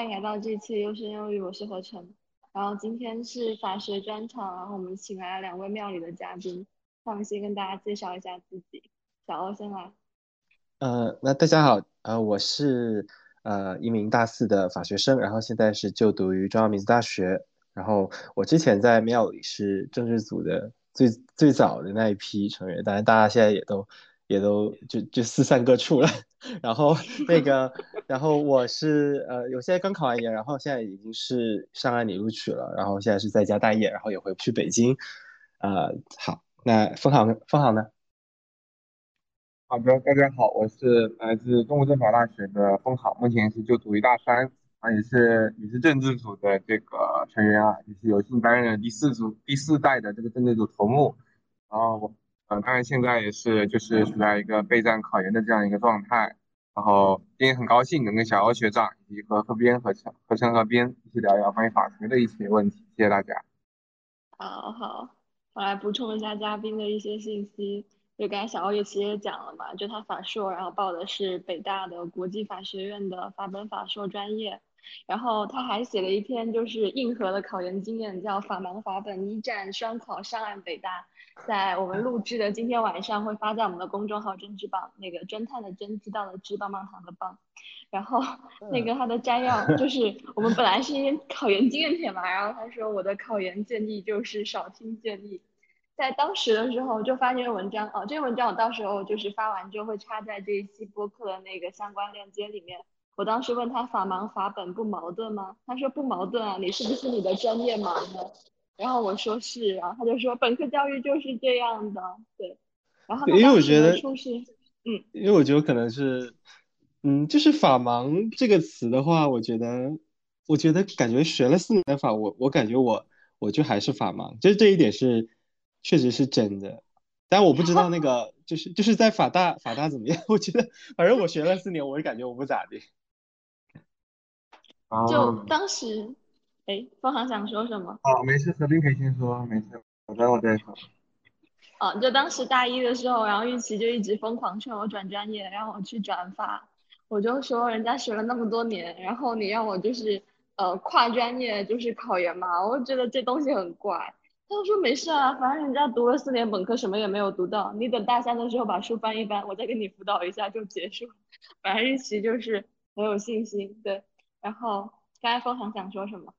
欢迎来到这期优声优语，我是何晨。然后今天是法学专场，然后我们请来了两位庙里的嘉宾，他们先跟大家介绍一下自己。小欧先来。呃，那大家好，呃，我是呃一名大四的法学生，然后现在是就读于中央民族大学。然后我之前在庙里是政治组的最最早的那一批成员，当然大家现在也都也都就就四散各处了。然后 那个，然后我是呃，我现在刚考完研，然后现在已经是上岸里录取了，然后现在是在家待业，然后也回不去北京。呃，好，那封航封航呢？好的，大家好，我是来自中国政法大学的封航，目前是就读于大三，啊，也是也是政治组的这个成员啊，也是有幸担任第四组第四代的这个政治组头目，然后我，呃，当然现在也是就是处在一个备战考研的这样一个状态，然后今天很高兴能跟小欧学长以及和河边和成和成河边一起聊聊关于法学的一些问题，谢谢大家。好好，我来补充一下嘉宾的一些信息。就刚才小欧也其实也讲了嘛，就他法硕，然后报的是北大的国际法学院的法本法硕专业，然后他还写了一篇就是硬核的考研经验，叫法盲法本一战双考上岸北大，在我们录制的今天晚上会发在我们的公众号真知棒，那个侦探的侦知道的知棒棒糖的棒，然后那个他的摘要就是我们本来是一考研经验帖嘛，然后他说我的考研建议就是少听建议。在当时的时候就发这篇文章哦，这篇文章我到时候就是发完就会插在这一期播客的那个相关链接里面。我当时问他法盲法本不矛盾吗？他说不矛盾啊，你是不是你的专业盲呢？然后我说是，然后他就说本科教育就是这样的，对。然后因为我觉得，嗯，因为我觉得可能是，嗯，就是法盲这个词的话，我觉得，我觉得感觉学了四年法，我我感觉我我就还是法盲，就是这一点是。确实是真的，但我不知道那个 就是就是在法大法大怎么样？我觉得反正我学了四年，我也感觉我不咋地。就当时，哎，方航想说什么？哦，没事，何冰可以先说，没事，我等我再说。哦，就当时大一的时候，然后玉琪就一直疯狂劝我转专业，让我去转法。我就说人家学了那么多年，然后你让我就是呃跨专业就是考研嘛，我觉得这东西很怪。他就说没事啊，反正人家读了四年本科，什么也没有读到。你等大三的时候把书翻一翻，我再给你辅导一下就结束。反正玉琪就是很有信心，对。然后刚才风航想说什么？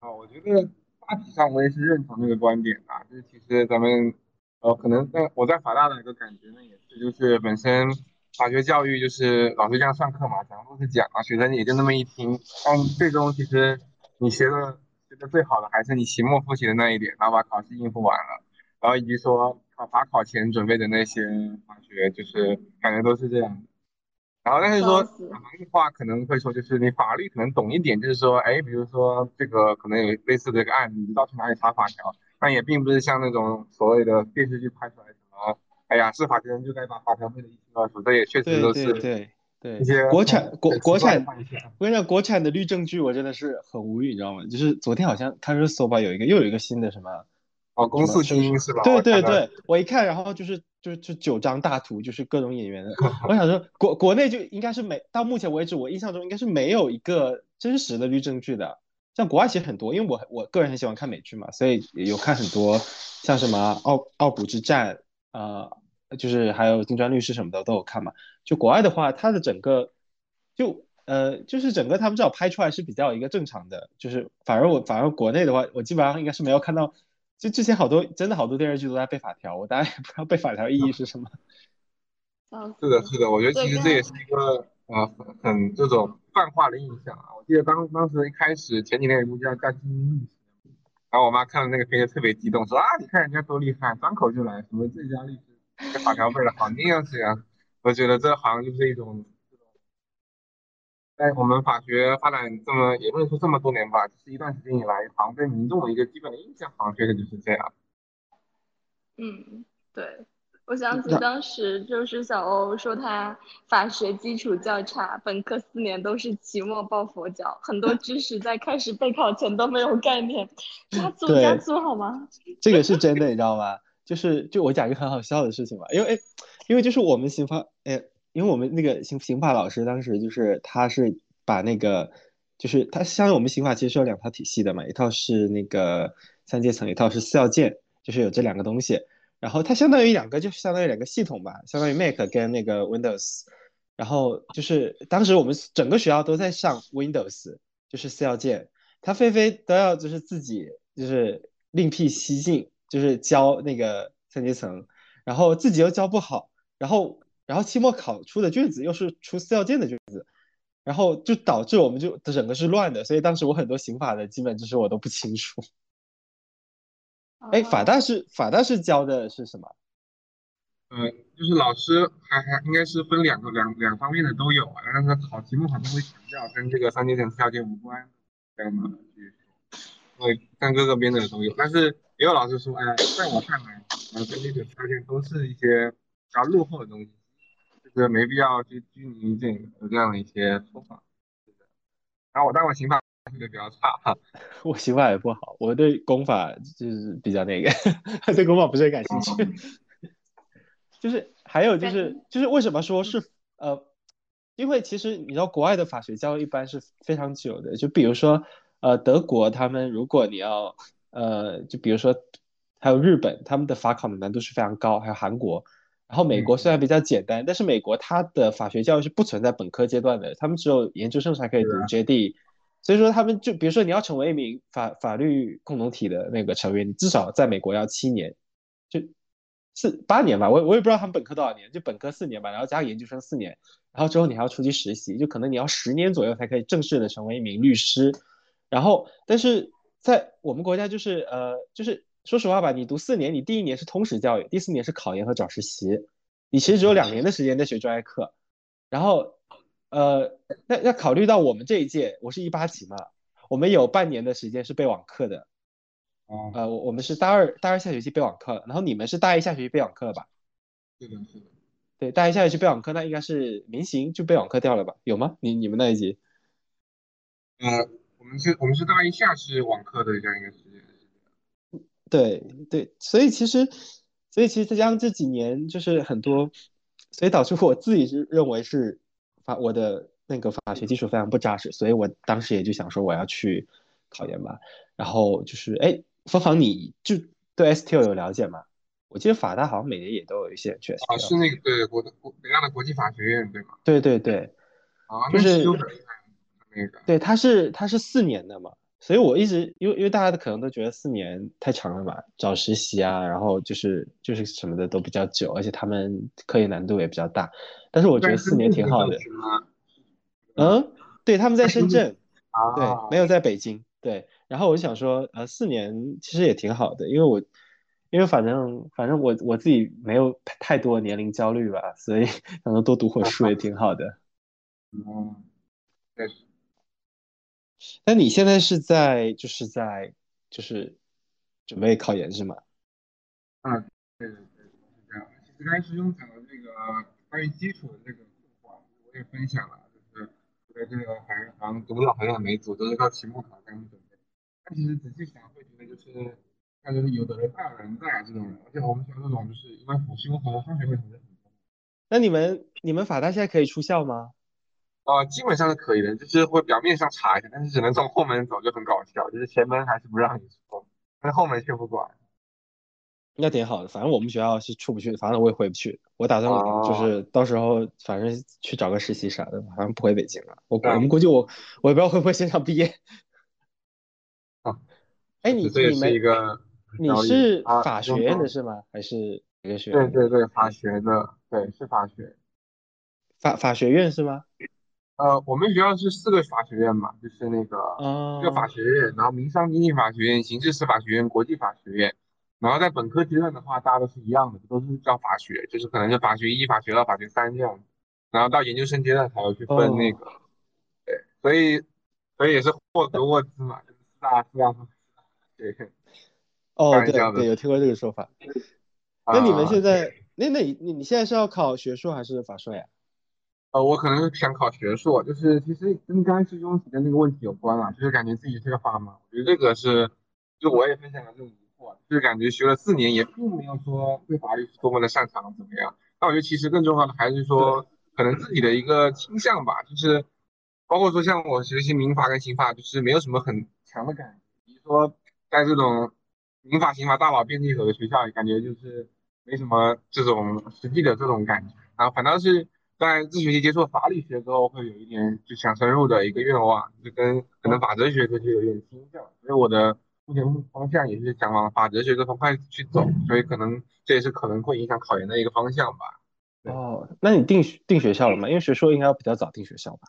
啊，我觉得大体上我也是认同这个观点啊，就是其实咱们呃可能在我在法大的一个感觉呢，也是就是本身法学教育就是老师这样上课嘛，讲都是讲啊，学生也就那么一听，但最终其实你学的。学的最好的还是你期末复习的那一点，然后把考试应付完了，然后以及说考法考前准备的那些法学，就是感觉都是这样。然后但是说法盲的话，可能会说就是你法律可能懂一点，就是说，哎，比如说这个可能有类似的一个案例，你知道去哪里查法条，但也并不是像那种所谓的电视剧拍出来什么，哎呀，是法学人就该把法条背得一清二楚，这也确实都是。对对一些，国产国国产，我跟你讲，国产的律政剧我真的是很无语，你知道吗？就是昨天好像他说搜吧有一个又有一个新的什么，哦，公诉精英是吧？对对对，我一看，然后就是就是就九张大图，就是各种演员的。我想说，国国内就应该是没到目前为止，我印象中应该是没有一个真实的律政剧的。像国外其实很多，因为我我个人很喜欢看美剧嘛，所以有看很多，像什么奥奥普之战，呃。就是还有金砖律师什么的都有看嘛。就国外的话，它的整个就呃就是整个他们至少拍出来是比较一个正常的。就是反而我反而国内的话，我基本上应该是没有看到。就之前好多真的好多电视剧都在背法条，我当然也不知道背法条意义是什么。是的，是的，我觉得其实这也是一个呃很这种泛化的印象啊。我记得当当时一开始前几年有部叫《叫精英律师》，然后我妈看了那个片就特别激动，说啊你看人家多厉害，张口就来什么最佳律师。这法条背的好那样子呀，我觉得这好像就是一种，在我们法学发展这么也不能说这么多年吧，就是一段时间以来，好像对民众的一个基本的印象，好像确实就是这样。嗯，对，我想起当时就是小欧说他法学基础较差，本科四年都是期末抱佛脚，很多知识在开始备考前都没有概念，加粗加粗好吗？这个是真的，你知道吗？就是就我讲一个很好笑的事情吧，因为因为就是我们刑法，哎，因为我们那个刑刑法老师当时就是他是把那个就是他相当于我们刑法其实是有两套体系的嘛，一套是那个三阶层，一套是四要件，就是有这两个东西。然后它相当于两个，就是相当于两个系统吧，相当于 Mac 跟那个 Windows。然后就是当时我们整个学校都在上 Windows，就是四要件，他菲菲都要就是自己就是另辟蹊径，就是教那个三阶层，然后自己又教不好，然后然后期末考出的卷子又是出四要件的卷子，然后就导致我们就整个是乱的，所以当时我很多刑法的基本知识我都不清楚。哎，法大是法大是教的是什么？呃，就是老师还还应该是分两个两两方面的都有啊，但是考题目可能会强调跟这个三阶层四要件无关，这样的去说，因为看各个编的都有，但是也有老师说，哎，在我看来，呃，三阶层四要件都是一些比较落后的东西，就是没必要去拘泥于这个有这样的一些说法。然后我但我刑法。的比较差哈，我刑法也不好，我对公法就是比较那个，对公法不是很感兴趣。就是还有就是就是为什么说是呃，因为其实你知道国外的法学教育一般是非常久的，就比如说呃德国他们如果你要呃就比如说还有日本他们的法考的难度是非常高，还有韩国，然后美国虽然比较简单，但是美国它的法学教育是不存在本科阶段的，他们只有研究生才可以读 JD。所以说，他们就比如说，你要成为一名法法律共同体的那个成员，你至少在美国要七年，就四八年吧。我我也不知道他们本科多少年，就本科四年吧，然后加研究生四年，然后之后你还要出去实习，就可能你要十年左右才可以正式的成为一名律师。然后，但是在我们国家，就是呃，就是说实话吧，你读四年，你第一年是通识教育，第四年是考研和找实习，你其实只有两年的时间在学专业课，然后。呃，那那考虑到我们这一届，我是一八级嘛，我们有半年的时间是备网课的。哦。呃，我我们是大二大二下学期备网课，然后你们是大一下学期备网课了吧？是的，是的。对，大一下学期备网课，那应该是明行就备网课掉了吧？有吗？你你们那一级？呃，我们是我们是大一下是网课的这样一个时间。对对，所以其实所以其实再加上这几年就是很多，所以导致我自己是认为是。法我的那个法学基础非常不扎实，所以我当时也就想说我要去考研吧。然后就是哎，芳芳你就对 STL 有了解吗？我记得法大好像每年也都有一些去。啊，是那个对国的国北大的国际法学院对吗？对对对，啊，就是那个对，它是它是四年的嘛。所以我一直因为因为大家可能都觉得四年太长了嘛，找实习啊，然后就是就是什么的都比较久，而且他们科研难度也比较大。但是我觉得四年挺好的。嗯，对，他们在深圳，对，没有在北京。对，然后我就想说，呃，四年其实也挺好的，因为我因为反正反正我我自己没有太多年龄焦虑吧，所以 可能多读会书也挺好的。嗯，对。那你现在是在就是在就是准备考研是吗？啊，对对对，是这样。其实刚才师兄讲的这个关于基础的这个话，我也分享了，就是在这个海外好像读了好像没读，都是靠期末考这样准备。但其实仔细想会觉得就是，那就是有的人大有人在这种人，而且我们学校这种就是因为辅修和双学位很多。那你们你们法大现在可以出校吗？啊，基本上是可以的，就是会表面上查一下，但是只能从后门走，就很搞笑，就是前门还是不让你出，但后门却不管。应该挺好的，反正我们学校是出不去，反正我也回不去。我打算就是到时候反正去找个实习啥的，反正不回北京了。我我们估计我我也不知道会不会线上毕业。啊，哎，你你们你是法学院的是吗？还是哪个学院？对对对，法学的，对是法学。法法学院是吗？呃，我们学校是四个法学院嘛，就是那个一个法学院，然后民商经济法学院、刑事司法学院、国际法学院。然后在本科阶段的话，大家都是一样的，都是叫法学，就是可能是法学一、法学二、法学三这样子。然后到研究生阶段才要去分那个，对，所以所以也是霍格沃兹嘛，就是四大四大对。哦，对对，有听过这个说法。那你们现在，那那你你你现在是要考学硕还是法硕呀？呃，我可能想考学硕，就是其实跟刚才师兄提的那个问题有关了，就是感觉自己是个法盲，我觉得这个是，就我也分享了这种疑惑，就是感觉学了四年也并没有说对法律是多么的擅长怎么样。那我觉得其实更重要的还是说，可能自己的一个倾向吧，就是包括说像我学习民法跟刑法，就是没有什么很强的感觉。比如说在这种民法、刑法大佬遍地走的学校，感觉就是没什么这种实际的这种感觉。然后反倒是在自学期接触法理学之后，会有一点就想深入的一个愿望，就跟可能法哲学这些有点倾向。所以我的目前方向也是想往法哲学这方块去走，所以可能这也是可能会影响考研的一个方向吧。哦，那你定定学校了吗？因为学硕应该要比较早定学校吧？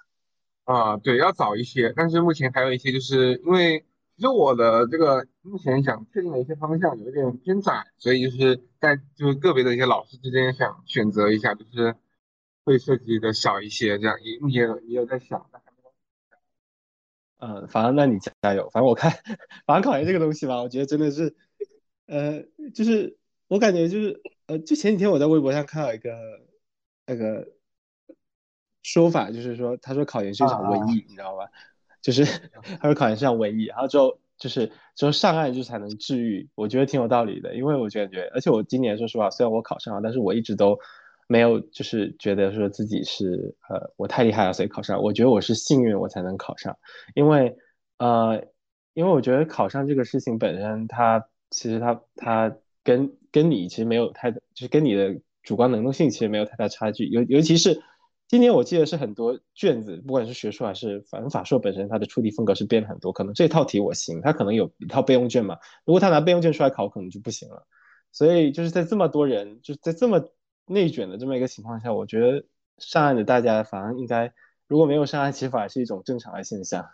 啊，对，要早一些，但是目前还有一些，就是因为其实我的这个目前想确定的一些方向有一点偏窄，所以就是在就是个别的一些老师之间想选择一下，就是会涉及的小一些，这样也目前也有在想。嗯，反正那你加油，反正我看，反正考研这个东西吧，我觉得真的是，呃，就是我感觉就是，呃，就前几天我在微博上看到一个那个。说法就是说，他说考研是一场瘟疫，你知道吧？就是 他说考研是场瘟疫，然后之后就是只有上岸就才能治愈，我觉得挺有道理的。因为我感觉，而且我今年说实话，虽然我考上了，但是我一直都没有就是觉得说自己是呃我太厉害了，所以考上。我觉得我是幸运，我才能考上。因为呃，因为我觉得考上这个事情本身，它其实它它跟跟你其实没有太就是跟你的主观能动性其实没有太大差距，尤尤其是。今年我记得是很多卷子，不管是学术还是反正法硕本身，它的出题风格是变了很多。可能这套题我行，它可能有一套备用卷嘛。如果他拿备用卷出来考，可能就不行了。所以就是在这么多人，就是在这么内卷的这么一个情况下，我觉得上岸的大家反而应该，如果没有上岸起法，是一种正常的现象。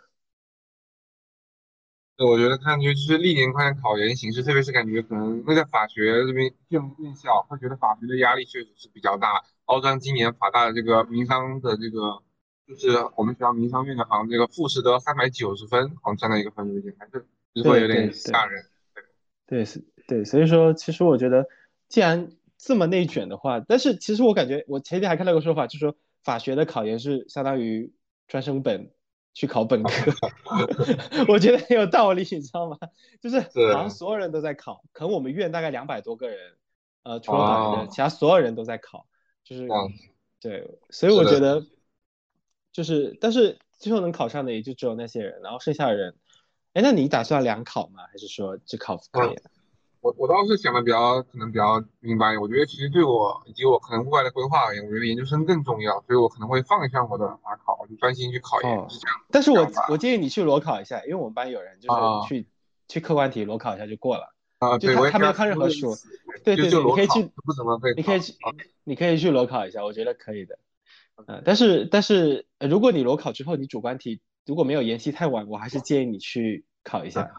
对我觉得看就是历年看考研形势，特别是感觉可能会在法学这边院院校会觉得法学的压力确实是比较大。包括今年法大的这个民商的这个，就是我们学校民商院的，好像这个复试都要三百九十分，好像这样的一个分数线，还是会有点吓人。对，是，对，所以说其实我觉得，既然这么内卷的话，但是其实我感觉我前天还看到个说法，就是说法学的考研是相当于专升本。去考本科，我觉得很有道理，你知道吗？就是好像所有人都在考，可能我们院大概两百多个人，呃，除了考研，其他所有人都在考，就是对，所以我觉得就是，但是最后能考上的也就只有那些人，然后剩下的人，哎，那你打算两考吗？还是说只考科研？我我倒是想的比较可能比较明白，我觉得其实对我以及我可能未来的规划而言，我觉得研究生更重要，所以我可能会放一下我的法考，就专心去考研，是这样。但是我我建议你去裸考一下，因为我们班有人就是去去客观题裸考一下就过了。啊，对，他没有看任何书。对对对，你可以去，不怎么你可以去，你可以去裸考一下，我觉得可以的。嗯，但是但是如果你裸考之后你主观题如果没有延期太晚，我还是建议你去考一下。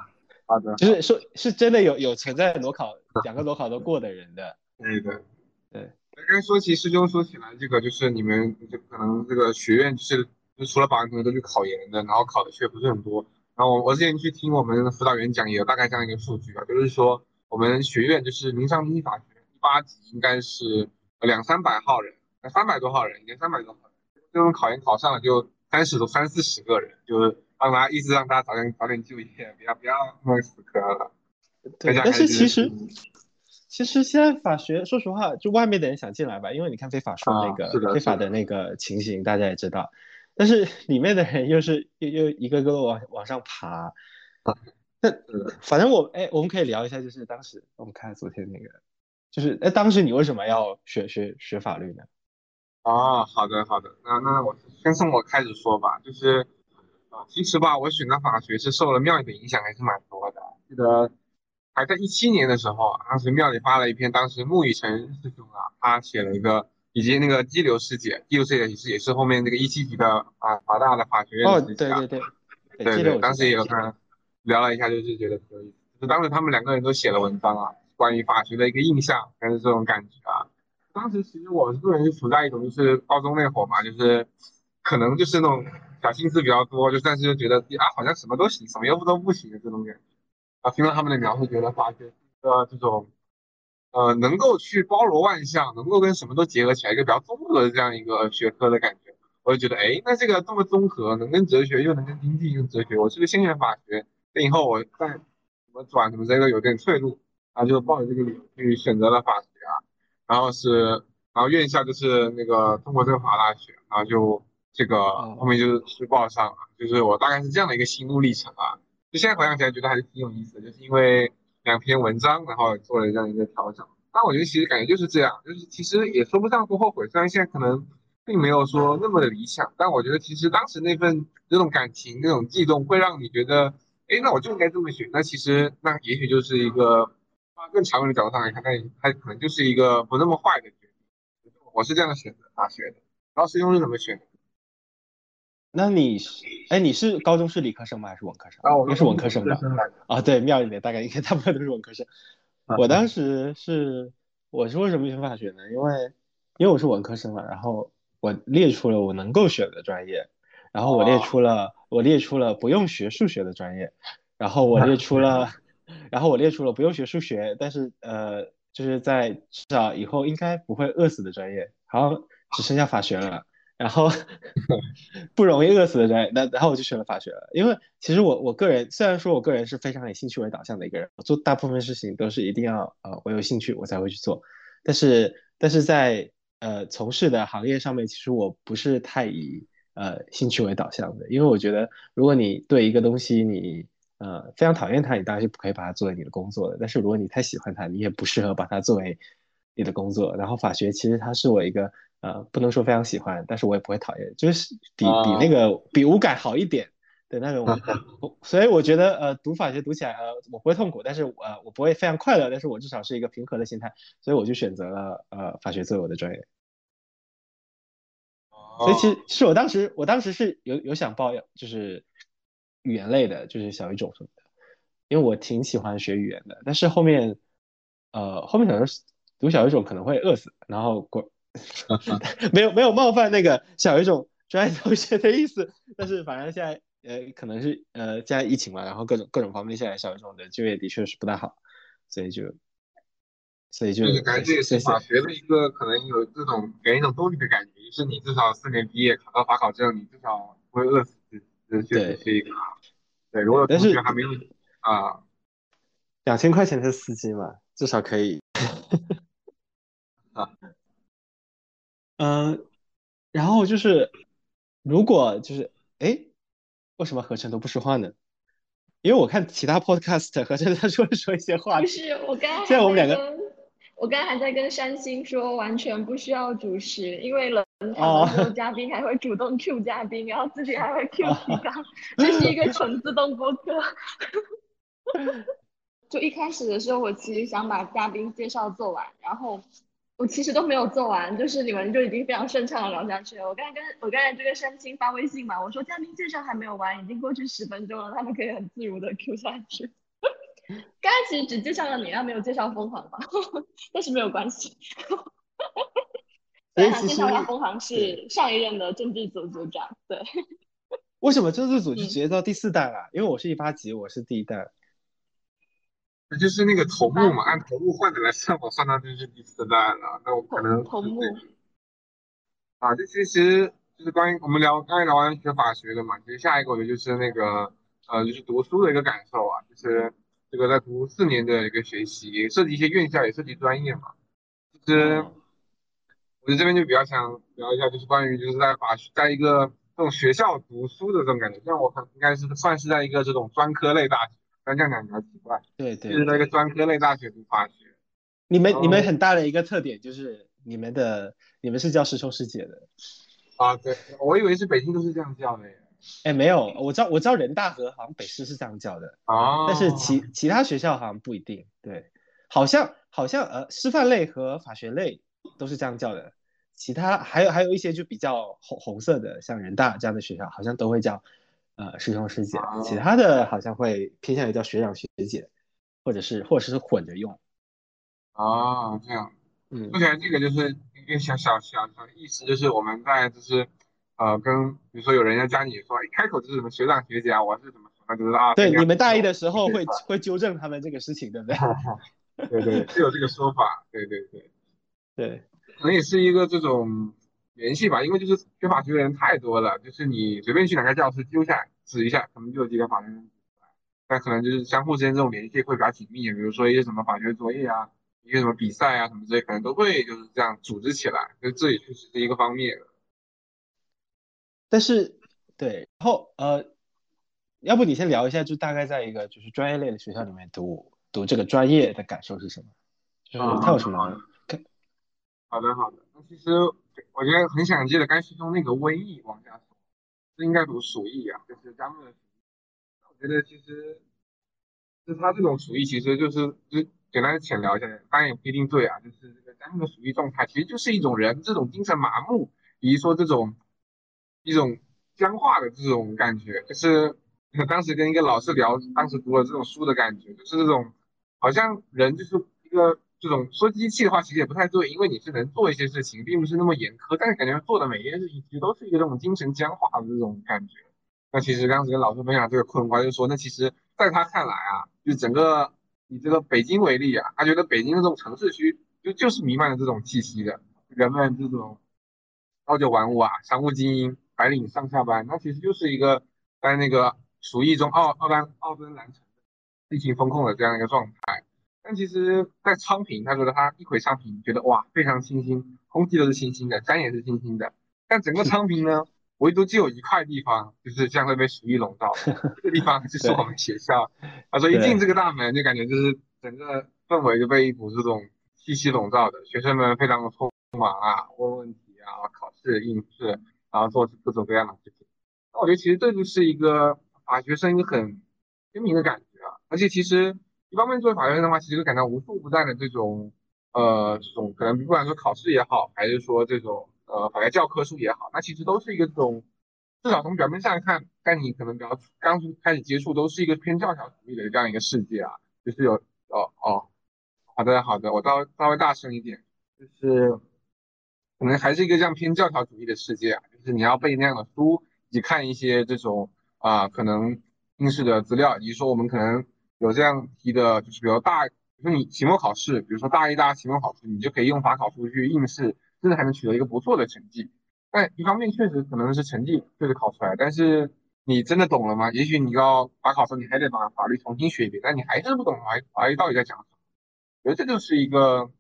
好的，就是说，是真的有有存在裸考两个裸考都过的人的。对的，对。刚才说起师兄说起来，这个就是你们就可能这个学院就是就除了保安同学都去考研的，然后考的却不是很多。然后我我之前去听我们辅导员讲，也有大概这样一个数据啊，就是说我们学院就是民商经济法学一八级应该是两三百号人，三百多号人，应该三百多号人，这种考研考上了就三十多三四十个人，就是。让大家一直让他早点早点就业，不要不要那么死磕了。对，但是其实其实现在法学，说实话，就外面的人想进来吧，因为你看非法说那个非法的那个情形，大家也知道。但是里面的人又是又又一个个往往上爬。那反正我哎，我们可以聊一下，就是当时我们看昨天那个，就是哎，当时你为什么要学学学法律呢？哦，好的好的，那那我先从我开始说吧，就是。啊，其实吧，我选择法学是受了庙里的影响，还是蛮多的。记得还在一七年的时候，当时庙里发了一篇，当时穆雨辰师兄啊，他写了一个，以及那个激流师姐，激流师姐也是也是后面那个一七级的啊，法大的法学院的。哦，对对对，对当时也有跟聊了一下，就是觉得挺有意思。就是当时他们两个人都写了文章啊，关于法学的一个印象，还是这种感觉啊。当时其实我个人是处在一种就是高中那会儿嘛，就是可能就是那种。小心思比较多，就算是觉得啊，好像什么都行，什么又不都不行的这种感觉啊。听到他们的描述，觉得法学是一个这种呃，能够去包罗万象，能够跟什么都结合起来一个比较综合的这样一个学科的感觉。我就觉得，哎，那这个这么综合，能跟哲学又能跟经济又哲学，我是个先选法学，那以后我再怎么转什么这个有点退路啊，就抱着这个理由去选择了法学啊。然后是，然后院校就是那个中国政法大学，然后就。这个后面就是书报上了，就是我大概是这样的一个心路历程啊。就现在回想起来，觉得还是挺有意思的，就是因为两篇文章，然后做了这样一个调整。但我觉得其实感觉就是这样，就是其实也说不上不后悔，虽然现在可能并没有说那么的理想，但我觉得其实当时那份那种感情、那种悸动，会让你觉得，哎，那我就应该这么选。那其实那也许就是一个啊更长远的角度上来看，那它可能就是一个不那么坏的决定。我是这样选择大学的，然后师兄是怎么选的？那你是哎，你是高中是理科生吗？还是文科生？啊，我是文科生的。啊，对，庙里面大概应该大部分都是文科生。我当时是，我是为什么选法学呢？因为，因为我是文科生嘛，然后我列出了我能够选的专业，然后我列出了我列出了不用学数学的专业，然后我列出了，然后我列出了不用学数学，但是呃，就是在至少以后应该不会饿死的专业，好，只剩下法学了。然后 不容易饿死的人，那然后我就选了法学了，因为其实我我个人虽然说我个人是非常以兴趣为导向的一个人，我做大部分事情都是一定要呃我有兴趣我才会去做，但是但是在呃从事的行业上面，其实我不是太以呃兴趣为导向的，因为我觉得如果你对一个东西你呃非常讨厌它，你当然是不可以把它作为你的工作的，但是如果你太喜欢它，你也不适合把它作为你的工作。然后法学其实它是我一个。呃，不能说非常喜欢，但是我也不会讨厌，就是比比那个比无感好一点的那种。所以我觉得，呃，读法学读起来，呃，我不会痛苦，但是呃，我不会非常快乐，但是我至少是一个平和的心态，所以我就选择了呃法学作为我的专业。所以其实是我当时，我当时是有有想报，就是语言类的，就是小语种什么的，因为我挺喜欢学语言的。但是后面，呃，后面想说读小语种可能会饿死，然后过。没有没有冒犯那个小语种专业同学的意思，但是反正现在呃可能是呃现在疫情嘛，然后各种各种方面现在小语种的就业的确是不太好，所以就所以就感觉这也是法学的一个可能有这种给人一种动力的感觉，就是你至少四年毕业考到法考证，你至少不会饿死，这确实是一个对。如果同学还没有啊，两千块钱的司机嘛，至少可以啊。嗯，然后就是，如果就是，哎，为什么合成都不说话呢？因为我看其他 podcast 合成他说说一些话。不是，我刚现在我们两个，我刚才还在跟山星说，完全不需要主持，因为冷场的时候嘉宾还会主动 Q 嘉宾，然后自己还会 Q 提纲，这是一个纯自动播客。就一开始的时候，我其实想把嘉宾介绍做完，然后。我其实都没有做完，就是你们就已经非常顺畅的聊下去了。我刚才跟我刚才就跟山青发微信嘛，我说嘉宾介绍还没有完，已经过去十分钟了，他们可以很自如的 Q 下去。刚才其实只介绍了你，没有介绍疯狂吧，但是没有关系。对，介绍一下疯狂是上一任的政治组组长。对。为什么政治组就直接到第四代了？因为我是一八级，我是第一代。那就是那个头目嘛，按头目换的来算，我算到就是第四代了。那我可能头目啊，这其实就是关于我们聊刚才聊完学法学的嘛，其实下一个我觉得就是那个呃，就是读书的一个感受啊，就是这个在读四年的一个学习，也涉及一些院校，也涉及专业嘛。其实我觉得这边就比较想聊一下，就是关于就是在法学，在一个这种学校读书的这种感觉，像我可能应该是算是在一个这种专科类大学。这样讲比较奇怪，对对，就是那个专科类大学读法学。你们你们很大的一个特点就是你们的你们是叫师兄师姐的啊？对，我以为是北京都是这样叫的。哎，没有，我知道我知道人大和好像北师是这样叫的啊，但是其其他学校好像不一定。对，好像好像呃师范类和法学类都是这样叫的，其他还有还有一些就比较红红色的，像人大这样的学校好像都会叫。呃，师兄师姐，其他的好像会偏向于叫学长学姐，或者是或者是混着用。啊，这样，嗯，目前这个就是一个小小小小意思，就是我们在就是呃跟比如说有人要加你说一开口就是什么学长学姐啊，我是怎么说那就是啊。对，你们大一的时候会会纠正他们这个事情，对不对？对对，是有这个说法，对对对对，可能也是一个这种。联系吧，因为就是学法学的人太多了，就是你随便去哪个教室揪下来指一下，可能就有几个法学生。那可能就是相互之间这种联系会比较紧密，比如说一些什么法学作业啊，一些什么比赛啊什么之类，可能都会就是这样组织起来，就这也确实是一个方面。但是对，然后呃，要不你先聊一下，就大概在一个就是专业类的学校里面读读这个专业的感受是什么？就是它有什么？好的好的，那其实我觉得很想接着刚才从那个瘟疫往下说，这应该读鼠疫啊，就是咱们。我觉得其实，就他这种鼠疫，其实就是就简单的浅聊一下，当然也不一定对啊，就是这个咱们的鼠疫状态，其实就是一种人这种精神麻木，以及说这种一种僵化的这种感觉，就是 当时跟一个老师聊，当时读了这种书的感觉，就是这种好像人就是一个。这种说机器的话，其实也不太对，因为你是能做一些事情，并不是那么严苛，但是感觉做的每一件事情，其实都是一个这种精神僵化的这种感觉。那其实刚才跟老师分享这个困惑，就说那其实在他看来啊，就整个以这个北京为例啊，他觉得北京的这种城市区就就是弥漫着这种气息的，人们这种朝九晚五啊，商务精英白领上下班，那其实就是一个在那个鼠疫中奥奥丹奥登蓝城疫情风控的这样一个状态。但其实，在昌平，他觉得他一回昌平，觉得哇，非常清新，空气都是清新的，山也是清新的。但整个昌平呢，唯独只有一块地方，就是像会被鼠疫笼罩。这个地方就是我们学校。他说一进这个大门，就感觉就是整个氛围就被一股这种气息笼罩的。学生们非常的匆忙啊，问问题啊，考试应试，然后做各种各样的事情。那我觉得其实这就是一个法学生一个很鲜明的感觉啊，而且其实。一方面作为法学生的话，其实感到无处不在的这种，呃，这种可能不管说考试也好，还是说这种呃法学教科书也好，那其实都是一个这种，至少从表面上看，在你可能比较刚开始接触，都是一个偏教条主义的这样一个世界啊，就是有哦哦，好的好的，我稍稍微大声一点，就是可能还是一个这样偏教条主义的世界啊，就是你要背那样的书，以及看一些这种啊可能应试的资料，以及说我们可能。有这样题的，就是比如大，比如说你期末考试，比如说大一、大二期末考试，你就可以用法考书去应试，甚至还能取得一个不错的成绩。但一方面确实可能是成绩确实考出来，但是你真的懂了吗？也许你要法考时你还得把法律重新学一遍，但你还是不懂法法律到底在讲什么。我觉得这就是一个，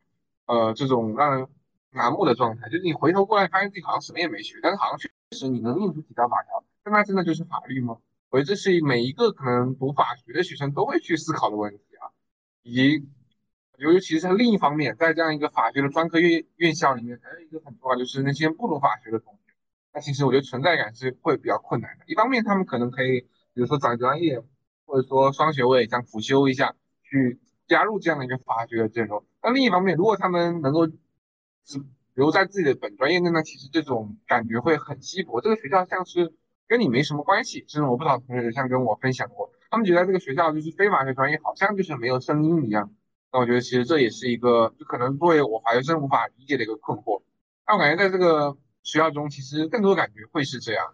呃，这种让人麻木的状态，就是你回头过来发现自己好像什么也没学，但是好像确实你能应出几条法条，但那真的就是法律吗？我觉得这是每一个可能读法学的学生都会去思考的问题啊，以及尤其是另一方面，在这样一个法学的专科院院校里面，还有一个很重要，就是那些不读法学的同学，那其实我觉得存在感是会比较困难的。一方面，他们可能可以，比如说转专业，或者说双学位，样辅修一下，去加入这样的一个法学的阵容。那另一方面，如果他们能够只留在自己的本专业内，那其实这种感觉会很稀薄。这个学校像是。跟你没什么关系，甚至我不少同学也像跟我分享过，他们觉得这个学校就是非法学专业，好像就是没有声音一样。那我觉得其实这也是一个，就可能作为我法学生无法理解的一个困惑。但我感觉在这个学校中，其实更多感觉会是这样，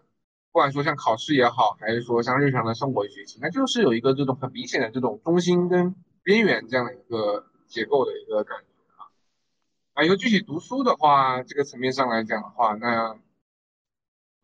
不管说像考试也好，还是说像日常的生活学习，那就是有一个这种很明显的这种中心跟边缘这样的一个结构的一个感觉啊。啊，以后具体读书的话，这个层面上来讲的话，那。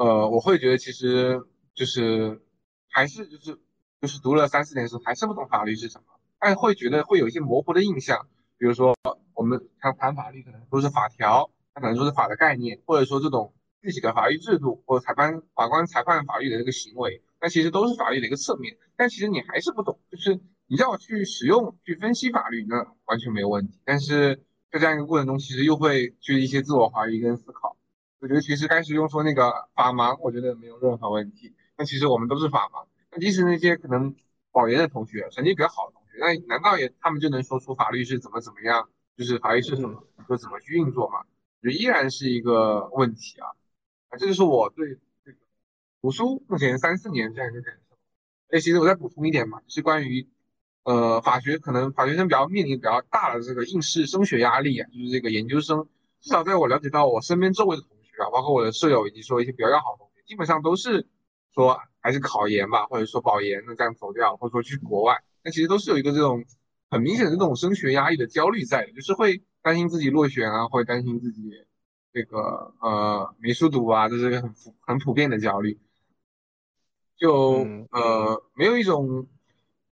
呃，我会觉得其实就是还是就是就是读了三四年书，还是不懂法律是什么，但会觉得会有一些模糊的印象，比如说我们谈谈法律，可能都是法条，它可能说是法的概念，或者说这种具体的法律制度或者裁判法官裁判法律的这个行为，那其实都是法律的一个侧面，但其实你还是不懂，就是你要去使用去分析法律，那完全没有问题，但是在这样一个过程中，其实又会去一些自我怀疑跟思考。我觉得其实该使用说那个法盲，我觉得没有任何问题。那其实我们都是法盲。那即使那些可能保研的同学，成绩比较好的同学，那难道也他们就能说出法律是怎么怎么样？就是法律是什么，说怎么去运作吗？就依然是一个问题啊。啊，这就是我对这个读书目前三四年这样一个感受。哎，其实我再补充一点嘛，是关于呃法学，可能法学生比较面临比较大的这个应试升学压力啊，就是这个研究生，至少在我了解到我身边周围的。包括我的舍友以及说一些比较要好的同学，基本上都是说还是考研吧，或者说保研那这样走掉，或者说去国外，那其实都是有一个这种很明显的这种升学压力的焦虑在的，就是会担心自己落选啊，会担心自己这个呃没书读啊，这是个很普很普遍的焦虑。就呃没有一种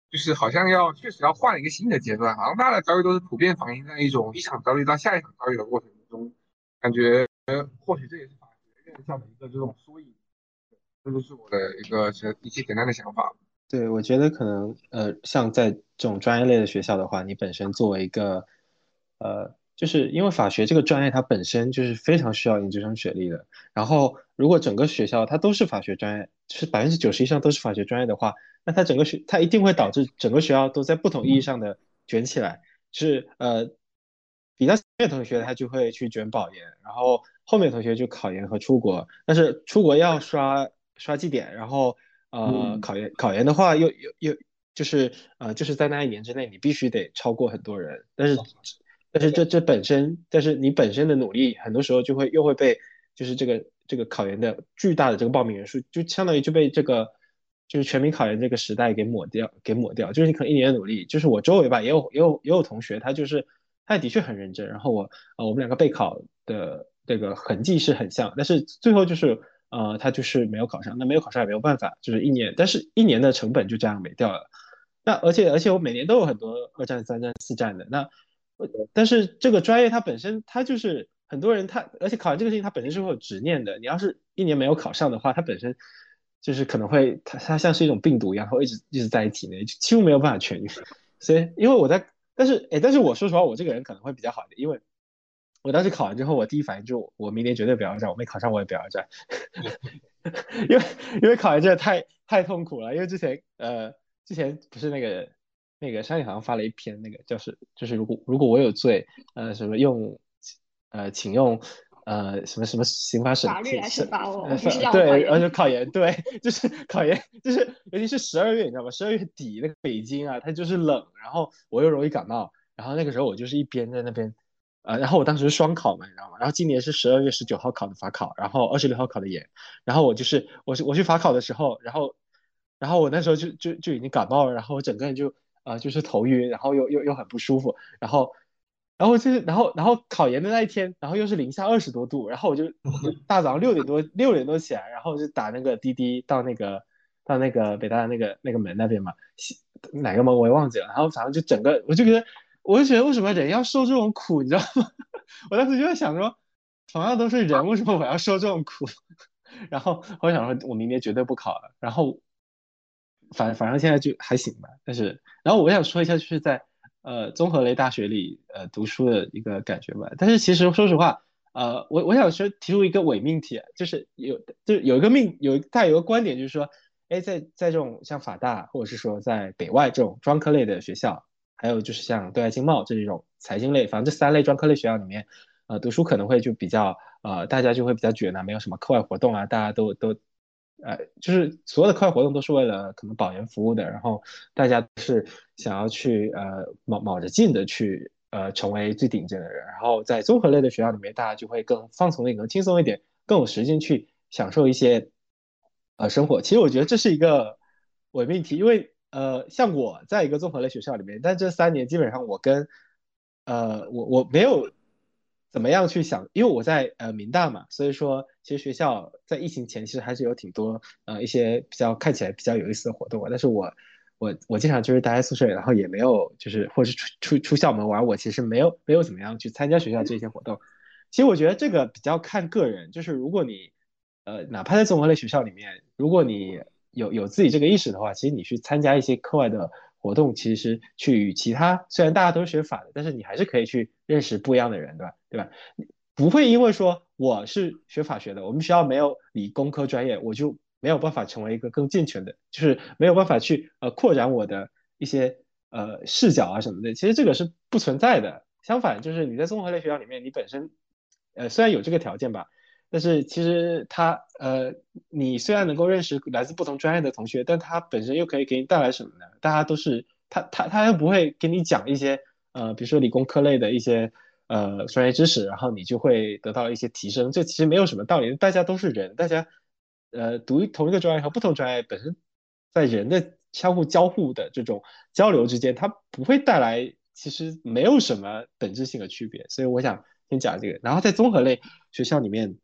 就是好像要确实要换一个新的阶段，好像大家的焦虑都是普遍反映在一种一场焦虑到下一场焦虑的过程中，感觉。呃或许这也是法学院校的一个这种缩影。这就是我的一个一些简单的想法。对，我觉得可能呃，像在这种专业类的学校的话，你本身作为一个呃，就是因为法学这个专业它本身就是非常需要研究生学历的。然后如果整个学校它都是法学专业，是百分之九十以上都是法学专业的话，那它整个学它一定会导致整个学校都在不同意义上的卷起来，就是呃，比较前面同学他就会去卷保研，然后后面同学就考研和出国，但是出国要刷刷绩点，然后。呃，考研考研的话，又又又就是呃，就是在那一年之内，你必须得超过很多人。但是，但是这这本身，但是你本身的努力，很多时候就会又会被就是这个这个考研的巨大的这个报名人数，就相当于就被这个就是全民考研这个时代给抹掉，给抹掉。就是你可能一年的努力，就是我周围吧，也有也有也有同学，他就是他的确很认真。然后我呃，我们两个备考的这个痕迹是很像，但是最后就是。呃，他就是没有考上，那没有考上也没有办法，就是一年，但是一年的成本就这样没掉了。那而且而且我每年都有很多二战、三战、四战的。那但是这个专业它本身它就是很多人他，而且考研这个事情它本身是会有执念的。你要是一年没有考上的话，它本身就是可能会它它像是一种病毒一样，会一直一直在体内，就几乎没有办法痊愈。所以因为我在，但是哎，但是我说实话，我这个人可能会比较好一点，因为。我当时考完之后，我第一反应就我明年绝对不要战，我没考上我也不要战，因为因为考研真的太太痛苦了。因为之前呃之前不是那个那个山里好像发了一篇那个就是就是如果如果我有罪呃什么用呃请用呃什么什么刑法审法律来审罚我，对，而且考研对就是考研就是尤其是十二月你知道吗？十二月底那个北京啊它就是冷，然后我又容易感冒，然后那个时候我就是一边在那边。呃，然后我当时是双考嘛，你知道吗？然后今年是十二月十九号考的法考，然后二十六号考的研。然后我就是我是我去法考的时候，然后然后我那时候就就就已经感冒了，然后我整个人就呃就是头晕，然后又又又很不舒服，然后然后就是然后然后考研的那一天，然后又是零下二十多度，然后我就大早上六点多六点多起来，然后就打那个滴滴到那个到那个北大的那个那个门那边嘛，哪个门我也忘记了，然后反正就整个我就觉得。我就觉得为什么人要受这种苦，你知道吗？我当时就在想说，同样都是人，为什么我要受这种苦？然后我想说，我明年绝对不考了。然后反反正现在就还行吧。但是，然后我想说一下，就是在呃综合类大学里呃读书的一个感觉吧。但是其实说实话，呃，我我想说提出一个伪命题，就是有就有一个命有大有个观点，就是说，哎，在在这种像法大或者是说在北外这种专科类的学校。还有就是像对外经贸这种财经类，反正这三类专科类学校里面，呃，读书可能会就比较，呃，大家就会比较卷啊，没有什么课外活动啊，大家都都，呃，就是所有的课外活动都是为了可能保研服务的，然后大家是想要去呃卯卯着劲的去呃成为最顶尖的人，然后在综合类的学校里面，大家就会更放松一点，更轻松一点，更有时间去享受一些呃生活。其实我觉得这是一个伪命题，因为。呃，像我在一个综合类学校里面，但这三年基本上我跟，呃，我我没有怎么样去想，因为我在呃民大嘛，所以说其实学校在疫情前其实还是有挺多呃一些比较看起来比较有意思的活动，但是我我我经常就是待在宿舍，然后也没有就是或者是出出出校门玩，我其实没有没有怎么样去参加学校这些活动。其实我觉得这个比较看个人，就是如果你呃哪怕在综合类学校里面，如果你有有自己这个意识的话，其实你去参加一些课外的活动，其实去与其他虽然大家都是学法的，但是你还是可以去认识不一样的人，对吧？对吧？不会因为说我是学法学的，我们学校没有理工科专业，我就没有办法成为一个更健全的，就是没有办法去呃扩展我的一些呃视角啊什么的。其实这个是不存在的。相反，就是你在综合类学校里面，你本身呃虽然有这个条件吧。但是其实他呃，你虽然能够认识来自不同专业的同学，但他本身又可以给你带来什么呢？大家都是他他他又不会给你讲一些呃，比如说理工科类的一些呃专业知识，然后你就会得到一些提升。这其实没有什么道理，大家都是人，大家呃读同一个专业和不同专业本身在人的相互交互的这种交流之间，它不会带来其实没有什么本质性的区别。所以我想先讲这个，然后在综合类学校里面。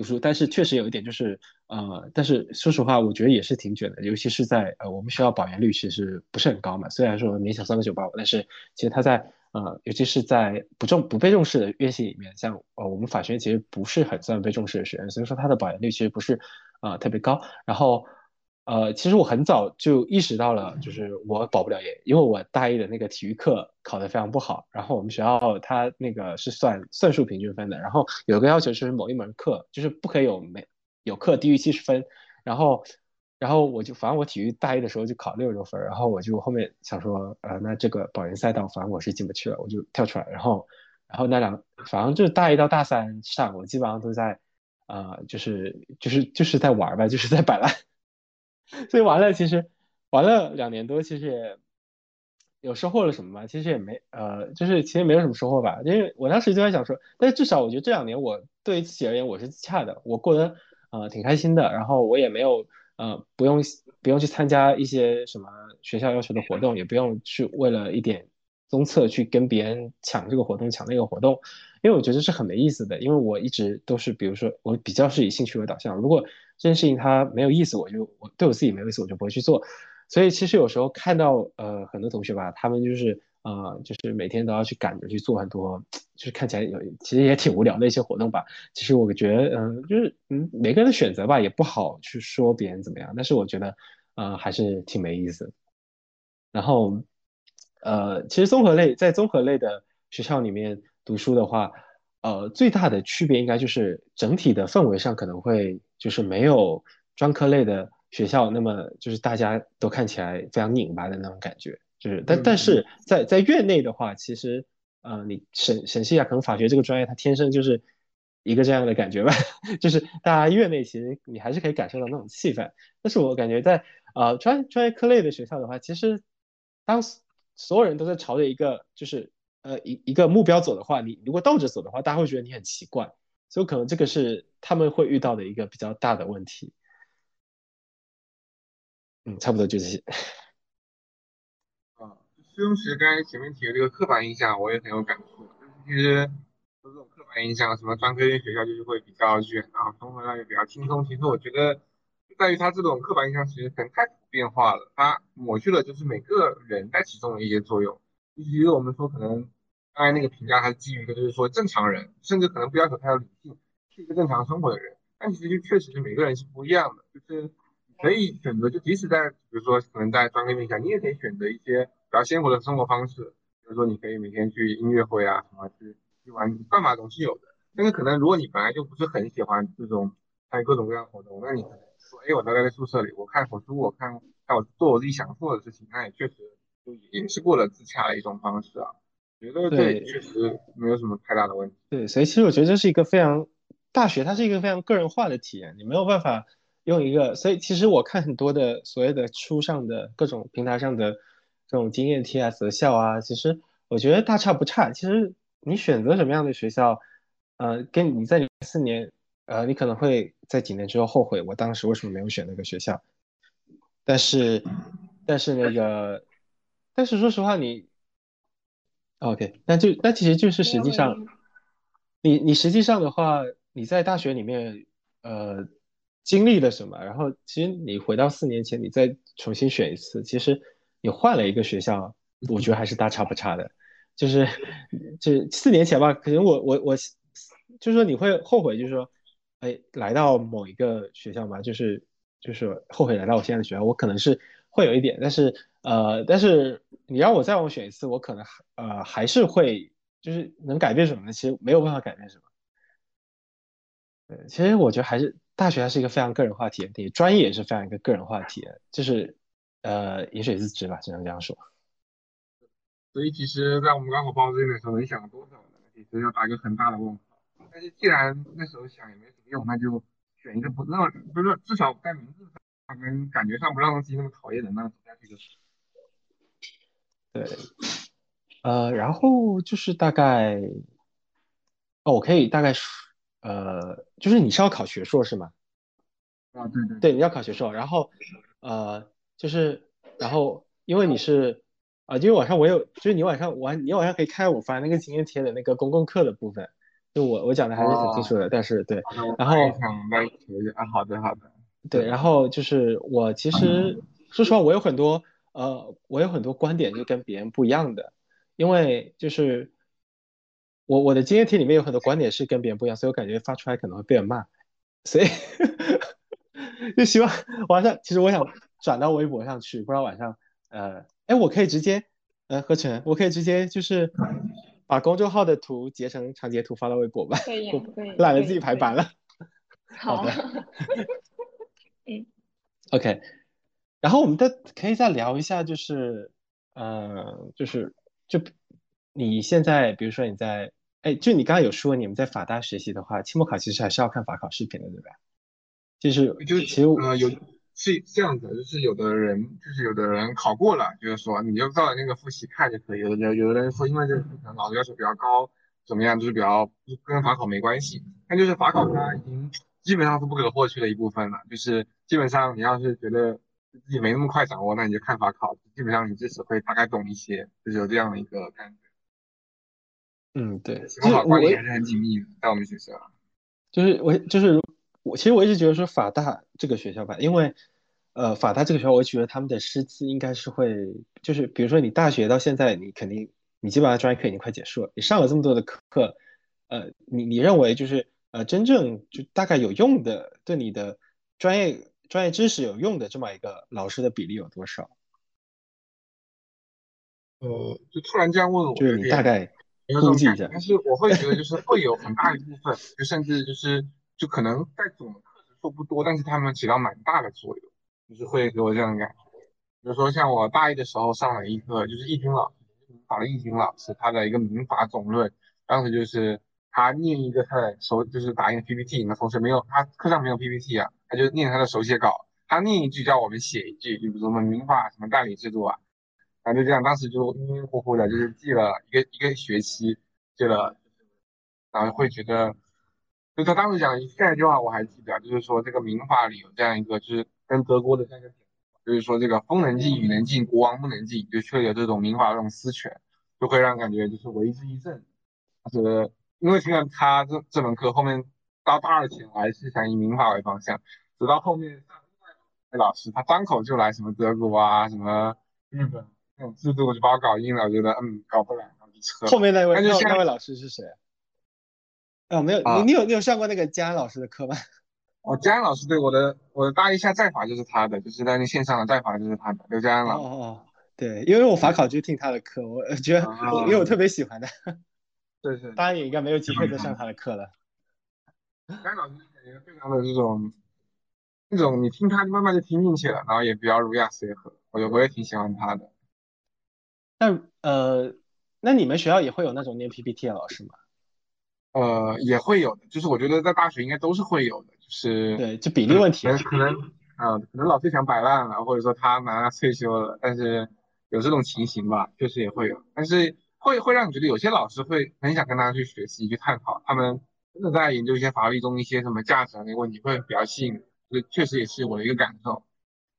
读书，但是确实有一点就是，呃，但是说实话，我觉得也是挺卷的，尤其是在呃，我们学校保研率其实不是很高嘛，虽然说勉强三个九八五，但是其实它在呃，尤其是在不重不被重视的院系里面，像呃我们法学院其实不是很算被重视的学院，所以说它的保研率其实不是呃、特别高。然后呃，其实我很早就意识到了，就是我保不了研，因为我大一的那个体育课考得非常不好。然后我们学校它那个是算算术平均分的，然后有一个要求就是某一门课就是不可以有没有课低于七十分。然后然后我就反正我体育大一的时候就考六十多分，然后我就后面想说，呃，那这个保研赛道反正我是进不去了，我就跳出来。然后然后那两反正就是大一到大三上，我基本上都在。呃，就是就是就是在玩呗，就是在摆烂。所以玩了，其实玩了两年多，其实也有收获了什么吗？其实也没，呃，就是其实没有什么收获吧。因为我当时就在想说，但是至少我觉得这两年我对于自己而言我是自洽的，我过得呃挺开心的。然后我也没有呃不用不用去参加一些什么学校要求的活动，也不用去为了一点综测去跟别人抢这个活动抢那个活动，因为我觉得是很没意思的。因为我一直都是，比如说我比较是以兴趣为导向，如果这件事情它没有意思，我就我对我自己没有意思，我就不会去做。所以其实有时候看到呃很多同学吧，他们就是呃就是每天都要去赶着去做很多，就是看起来有其实也挺无聊的一些活动吧。其实我觉得嗯、呃、就是嗯每个人的选择吧也不好去说别人怎么样，但是我觉得呃还是挺没意思。然后呃其实综合类在综合类的学校里面读书的话。呃，最大的区别应该就是整体的氛围上可能会就是没有专科类的学校那么就是大家都看起来非常拧巴的那种感觉，就是但但是。在在院内的话，其实呃你审审视一下，可能法学这个专业它天生就是一个这样的感觉吧，就是大家院内其实你还是可以感受到那种气氛，但是我感觉在呃专专业科类的学校的话，其实当所有人都在朝着一个就是。呃，一一个目标走的话，你如果倒着走的话，大家会觉得你很奇怪，所以可能这个是他们会遇到的一个比较大的问题。嗯，差不多就这些。啊，师兄石刚才前面提的这个刻板印象，我也很有感触。就是其实这种刻板印象，什么专科院学校就是会比较卷，然后综合类又比较轻松。其实我觉得在于它这种刻板印象其实可能太普遍化了，它抹去了就是每个人在其中的一些作用。其实我们说，可能刚才那个评价，还是基于一个就是说正常人，甚至可能不要求他要理性，是一个正常生活的人。但其实就确实是每个人是不一样的，就是可以选择，就即使在比如说可能在专科面下，你也可以选择一些比较鲜活的生活方式，比如说你可以每天去音乐会啊什么去去玩，办法总是有的。但是可能如果你本来就不是很喜欢这种参与各种各样活动，那你可能说，哎，我待在宿舍里，我看会书，我看看我做我自己想做的事情，那也确实。就也是过了自洽的一种方式啊，觉得这确实没有什么太大的问题。对，所以其实我觉得这是一个非常大学，它是一个非常个人化的体验，你没有办法用一个。所以其实我看很多的所谓的书上的各种平台上的这种经验贴啊、择校啊，其实我觉得大差不差。其实你选择什么样的学校，呃，跟你在四年，呃，你可能会在几年之后后悔，我当时为什么没有选那个学校。但是，但是那个。但是说实话，你，OK，那就那其实就是实际上，你你实际上的话，你在大学里面呃经历了什么？然后其实你回到四年前，你再重新选一次，其实你换了一个学校，我觉得还是大差不差的。就是就是四年前吧，可能我我我就是说你会后悔，就是说，哎，来到某一个学校嘛，就是就是后悔来到我现在的学校，我可能是会有一点，但是。呃，但是你让我再让我选一次，我可能呃还是会，就是能改变什么呢？其实没有办法改变什么。对，其实我觉得还是大学还是一个非常个人化体验，专业也是非常一个个人化体验，就是呃饮水思源吧，只能这样说。所以其实，在我们高考报志愿的时候，你想了多少呢？其实要打一个很大的问号。但是既然那时候想也没什么用，那就选一个不那么，不是至少在名字上跟感觉上不让自己那么讨厌的，那走下去就。对，呃，然后就是大概，哦，我可以大概说，呃，就是你是要考学硕是吗？啊，对对对，你要考学硕，然后，呃，就是，然后因为你是，啊，因为晚上我有，就是你晚上晚，你晚上可以看我发那个经验贴的那个公共课的部分，就我我讲的还是挺清楚的，但是对，然后，啊，好的好的，对，然后就是我其实说实话，我有很多。呃，我有很多观点就跟别人不一样的，因为就是我我的经验帖里面有很多观点是跟别人不一样，所以我感觉发出来可能会被人骂，所以 就希望晚上，其实我想转到微博上去，不知道晚上，呃，哎，我可以直接，呃，何晨，我可以直接就是把公众号的图截成长截图发到微博吧，可以懒得自己排版了。好的 嗯。OK，然后我们再可以再聊一下，就是呃，就是就你现在，比如说你在，哎，就你刚刚有说你们在法大学习的话，期末考其实还是要看法考视频的，对吧？就是就是其实呃有是这样子，就是有的人就是有的人考过了，就是说你就照着那个复习看就可以。有的人有的人说因为这个可能老师要求比较高，怎么样就是比较跟法考没关系。但就是法考它已经基本上是不可或缺的一部分了，就是基本上你要是觉得自己没那么快掌握，那你就看法考，基本上你至少会大概懂一些，就是有这样的一个感觉。嗯，对，期考管理还是很紧密的，在我们学校。就是我就是我，其实我一直觉得说法大这个学校吧，因为呃法大这个学校，我觉得他们的师资应该是会，就是比如说你大学到现在，你肯定你基本上专业课已经快结束了，你上了这么多的课，呃，你你认为就是呃真正就大概有用的，对你的专业专业知识有用的这么一个老师的比例有多少？呃，就突然这样问我，就是你大概估计一下，但是我会觉得就是会有很大一部分，就甚至就是就可能在总的课时数不多，但是他们起到蛮大的作用，就是会给我这样的感觉。比如说像我大一的时候上了一个就是易军老师，民法的易军老师，他的一个民法总论，当时就是他念一个他的手就是打印 PPT，那同时没有他课上没有 PPT 啊，他就念他的手写稿，他念一句叫我们写一句，就比如说我们民法什么代理制度啊。然后就这样，当时就晕晕乎乎的，就是记了一个一个学期，记了，然后会觉得，就他当时讲这样一句话我还记得，就是说这个民法里有这样一个，就是跟德国的这样一个，就是说这个风能进，雨能进，国王不能进，就确立了这种民法这种私权，就会让感觉就是为之一振。就是因为听了他这这门课，后面到大二前我还是想以民法为方向，直到后面上另外一个老师，他张口就来什么德国啊，什么日本。那种制度就把我搞晕了，我觉得嗯搞不来，然后就撤。后面那位那那位老师是谁？哦，没有，啊你你有你有上过那个佳安老师的课吗？哦，佳安老师对我的我的大一下在法就是他的，就是在那线上的在法就是他的刘佳安哦老师。哦哦，对，因为我法考就听他的课，我呃觉得啊因为我特别喜欢他，对对，大家也应该没有机会再上他的课了。该老师感觉非常的这种那种你听他慢慢就听进去了，然后也比较儒雅随和，我我也挺喜欢他的。那呃，那你们学校也会有那种念 PPT 的老师吗？呃，也会有的，就是我觉得在大学应该都是会有的，就是对，就比例问题可。能可能啊、可能老师想摆烂了，或者说他马上退休了，但是有这种情形吧，确实也会有，但是会会让你觉得有些老师会很想跟他去学习去探讨，他们真的在研究一些法律中一些什么价值啊那个问题，会比较吸引，这确实也是我的一个感受。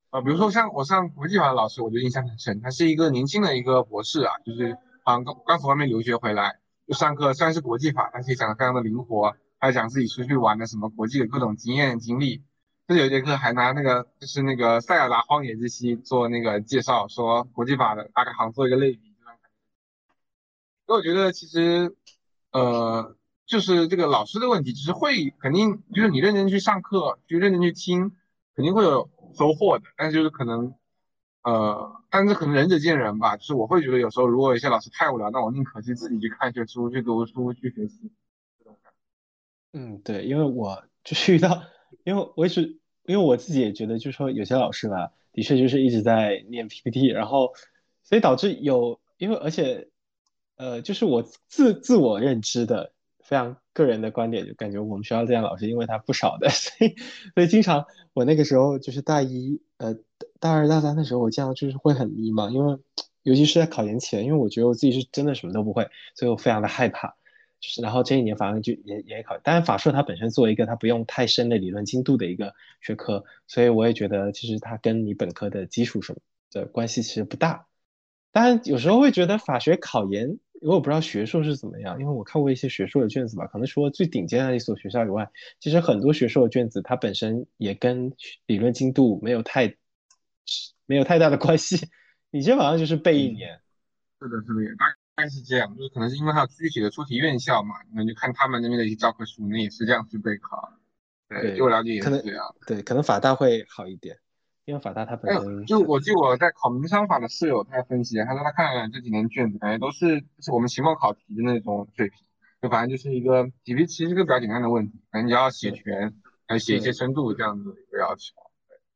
呃，比如说像我上国际法的老师，我就印象很深，他是一个年轻的一个博士啊，就是好像刚刚从外面留学回来，就上课虽然是国际法，但是也讲的非常的灵活，还讲自己出去玩的什么国际的各种经验经历。这有一节课还拿那个就是那个塞尔达荒野之息做那个介绍，说国际法的大概好像做一个类比，所以我觉得其实呃就是这个老师的问题，就是会肯定就是你认真去上课，去认真去听，肯定会有收获的。但是就是可能呃，但是可能仁者见仁吧。就是我会觉得有时候如果有些老师太无聊，那我宁可去自己去看一些书，去读书，去学习。嗯，对，因为我就是遇到，因为我一直，因为我自己也觉得，就是说有些老师吧，的确就是一直在念 PPT，然后，所以导致有，因为而且，呃，就是我自自我认知的非常个人的观点，就感觉我们学校这样老师，因为他不少的，所以所以经常我那个时候就是大一，呃，大二大三的时候，我这样就是会很迷茫，因为尤其是在考研前，因为我觉得我自己是真的什么都不会，所以我非常的害怕。就是然后这一年反正就也也考，当然法硕它本身作为一个它不用太深的理论精度的一个学科，所以我也觉得其实它跟你本科的基础什么的关系其实不大。当然有时候会觉得法学考研，因为我不知道学硕是怎么样，因为我看过一些学硕的卷子吧，可能除了最顶尖的一所学校以外，其实很多学硕的卷子它本身也跟理论精度没有太没有太大的关系，你基本上就是背一年。是的，是的，也大概是这样，就是可能是因为它有具体的出题院校嘛，那就看他们那边的一些教科书，那也是这样去备考。对，据我了解也是这样。对，可能法大会好一点，因为法大它本身就我据我在考民商法的室友他分析，他说他看了这几年卷子，感觉都是就是我们期末考题的那种水平，就反正就是一个题其实是个比较简单的问题，反正你要写全，还写一些深度这样子的一个要求。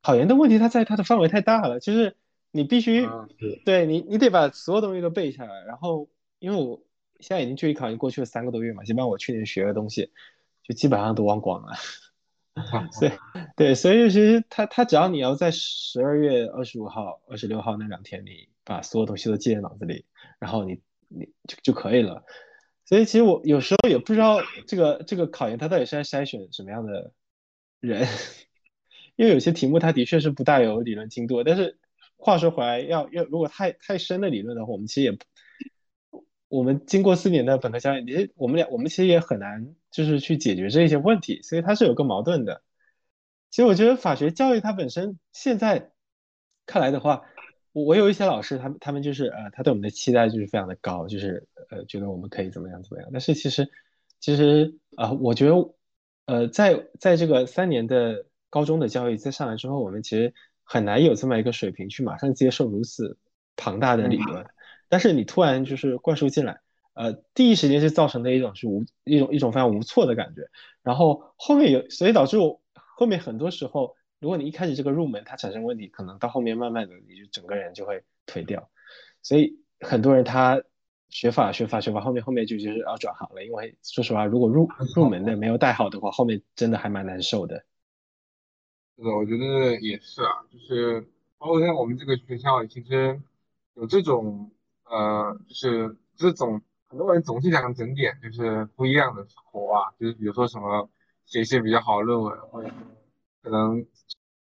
考研的问题，它在它的范围太大了，就是你必须嗯，对你，你得把所有东西都背下来。然后，因为我现在已经距离考研过去了三个多月嘛，基本上我去年学的东西就基本上都忘光了。所以，对，所以其实他他只要你要在十二月二十五号、二十六号那两天，你把所有东西都记在脑子里，然后你你就就可以了。所以其实我有时候也不知道这个这个考研它到底是在筛选什么样的人，因为有些题目它的确是不大有理论精度，但是话说回来，要要如果太太深的理论的话，我们其实也不，我们经过四年的本科教育，也我们俩我们其实也很难就是去解决这一些问题，所以它是有个矛盾的。其实我觉得法学教育它本身现在看来的话，我我有一些老师，他们他们就是呃，他对我们的期待就是非常的高，就是呃，觉得我们可以怎么样怎么样。但是其实其实啊、呃，我觉得呃，在在这个三年的高中的教育在上来之后，我们其实很难有这么一个水平去马上接受如此庞大的理论。但是你突然就是灌输进来，呃，第一时间是造成的一种是无一种一种非常无措的感觉，然后后面有，所以导致我后面很多时候，如果你一开始这个入门它产生问题，可能到后面慢慢的你就整个人就会颓掉，所以很多人他学法学法学法后面后面就就是要转行了，因为说实话，如果入 入门的没有带好的话，后面真的还蛮难受的。是的，我觉得也是啊，就是包括像我们这个学校，其实有这种。呃，就是这种很多人总是想整点就是不一样的活啊，就是比如说什么写一些比较好的论文，或者可能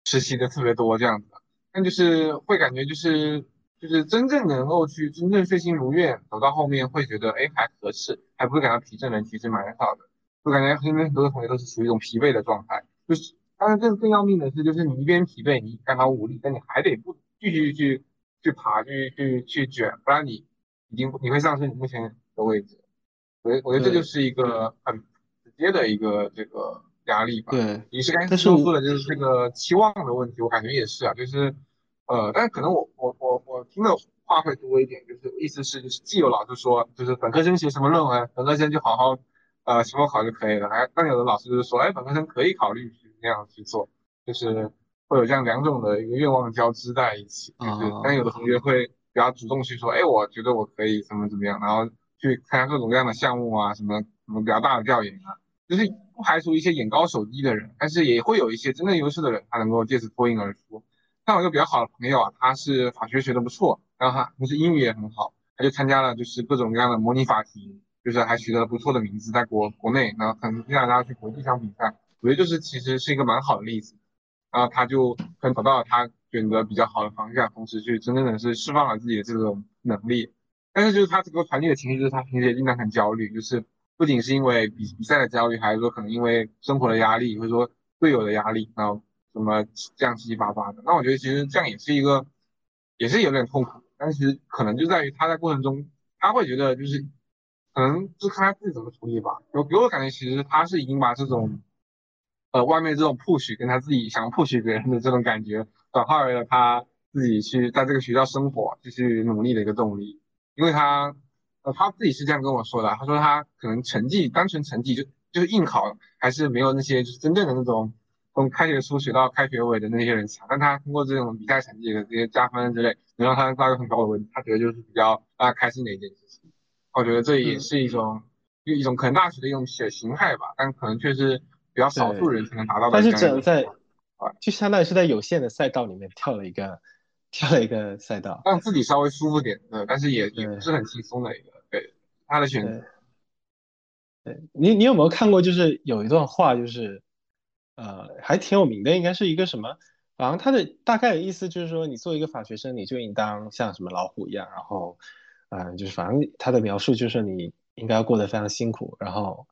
实习的特别多这样子，但就是会感觉就是就是真正能够去真正遂心如愿走到后面，会觉得哎还合适，还不会感到疲倦的人其实蛮少的，就感觉身边很多的同学都是处于一种疲惫的状态，就是当然更更要命的是，就是你一边疲惫，你感到无力，但你还得不继续去。去爬，去去去卷，不然你已经你会丧失你目前的位置。我我觉得这就是一个很直接的一个这个压力吧。对，你是刚才说说的就是这个期望的问题，我感觉也是啊，就是呃，但是可能我我我我听的话会多一点，就是意思是就是既有老师说，就是本科生写什么论文，本科生就好好呃期末考就可以了，还但有的老师就是说，哎，本科生可以考虑去那样去做，就是。会有这样两种的一个愿望交织在一起，就是，但有的同学会比较主动去说，哎，我觉得我可以怎么怎么样，然后去参加各种各样的项目啊，什么什么比较大的调研啊，就是不排除一些眼高手低的人，但是也会有一些真正优势的人，他能够借此脱颖而出。像我一个比较好的朋友啊，他是法学学的不错，然后他同时英语也很好，他就参加了就是各种各样的模拟法庭，就是还取得了不错的名字，在国国内，然后可能接下来他去国际上比赛，我觉得就是其实是一个蛮好的例子。然后他就可能找到了他选择比较好的方向，同时去真正的是释放了自己的这种能力。但是就是他这个传递的情绪，就是他平时也经常很焦虑，就是不仅是因为比比赛的焦虑，还是说可能因为生活的压力，或者说队友的压力，然后什么这样七七八八的。那我觉得其实这样也是一个，也是有点痛苦。但是其实可能就在于他在过程中，他会觉得就是可能就看他自己怎么处理吧。给给我感觉，其实他是已经把这种。呃，外面这种 push 跟他自己想 push 别人的这种感觉，转化为了他自己去在这个学校生活、继续努力的一个动力。因为他，呃，他自己是这样跟我说的，他说他可能成绩单纯成绩就就是应考还是没有那些就是真正的那种从开学初学到开学尾的那些人强，但他通过这种比赛成绩的这些加分之类，能让他到一个很高的分，他觉得就是比较让他开心的一件事情。我觉得这也是一种一种可能大学的一种形形态吧，但可能却是。比较少数人才能达到，但是只能在，就相当于是在有限的赛道里面跳了一个，跳了一个赛道，让自己稍微舒服点，对，但是也也不是很轻松的一个，对，他的选择。对你，你有没有看过？就是有一段话，就是呃，还挺有名的，应该是一个什么？好像他的大概的意思就是说，你作为一个法学生，你就应当像什么老虎一样，然后，嗯，就是反正他的描述就是你应该要过得非常辛苦，然后。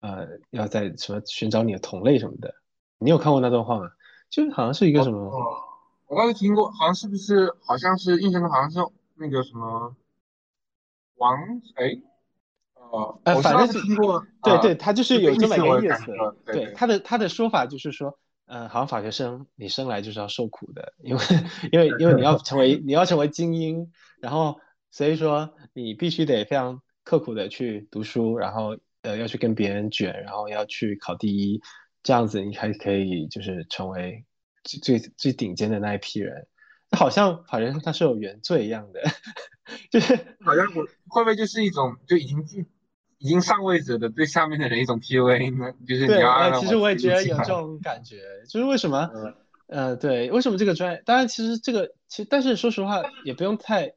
呃，要在什么寻找你的同类什么的，你有看过那段话吗？就是好像是一个什么，我倒是听过，好像是不是，好像是印象中好像是那个什么王，哎，呃，哦，呃我知道反正是听过，啊对对，他就是有这么一个意思对。他的他的说法就是说，嗯，好像法学生你生来就是要受苦的，因为因为因为你要成为 你要成为精英，然后所以说你必须得非常刻苦的去读书，然后呃要去跟别人卷，然后要去考第一，这样子你才可以就是成为最最最顶尖的那一批人。好像法学生他是有原罪一样的，就是好像我会不会就是一种就已经已经上位者的对下面的人一种 PUA 呢？就是你对，要其实我也觉得有这种感觉，就是为什么，嗯呃，对，为什么这个专业？当然，其实这个其实，但是说实话，也不用太，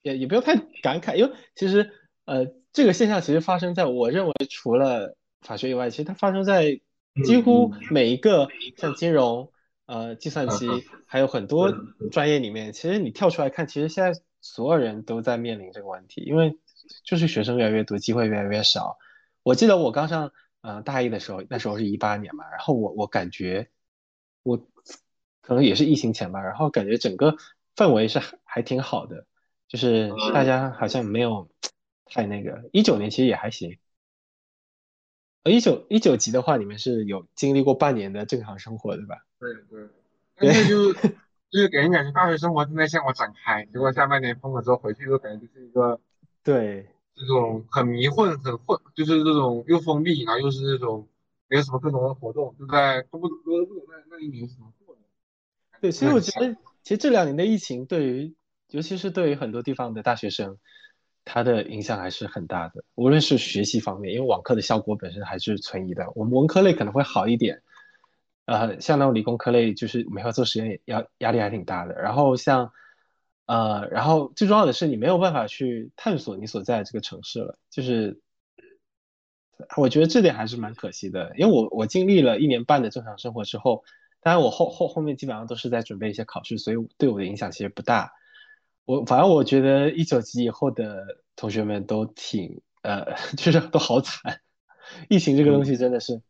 也也不用太感慨，因为其实，呃，这个现象其实发生在我认为除了法学以外，其实它发生在几乎嗯每一个像金融、呃计算机嗯，还有很多嗯专业里面，其实你跳出来看，其实现在所有人都在面临这个问题，因为就是学生越来越多，机会越来越少。我记得我刚上呃大一的时候，那时候是一八年嘛，然后我我感觉我可能也是疫情前吧，然后感觉整个氛围是还还挺好的，就是大家好像没有太那个。一九年其实也还行，呃，一九一九级的话，你们是有经历过半年的正常生活对吧？对对，但是就是就是给人感觉大学生活正在向我展开，结果下半年封了之后回去之后，感觉就是一个对，这种很迷混、很混，就是这种又封闭，然后又是这种没有什么各种的活动，就在都不都不懂那那一年是怎么过的。对，所以我觉得其实这两年的疫情对于，尤其是对于很多地方的大学生，它的影响还是很大的。无论是学习方面，因为网课的效果本身还是存疑的。我们文科类可能会好一点，呃，像那种理工科类，就是没法做实验，压压力还挺大的。然后像，呃，然后最重要的是你没有办法去探索你所在的这个城市了，就是我觉得这点还是蛮可惜的，因为我我经历了一年半的正常生活之后。当然，我后后后面基本上都是在准备一些考试，所以对我的影响其实不大。我反正我觉得一九级以后的同学们都挺呃，就是都好惨。疫情这个东西真的是，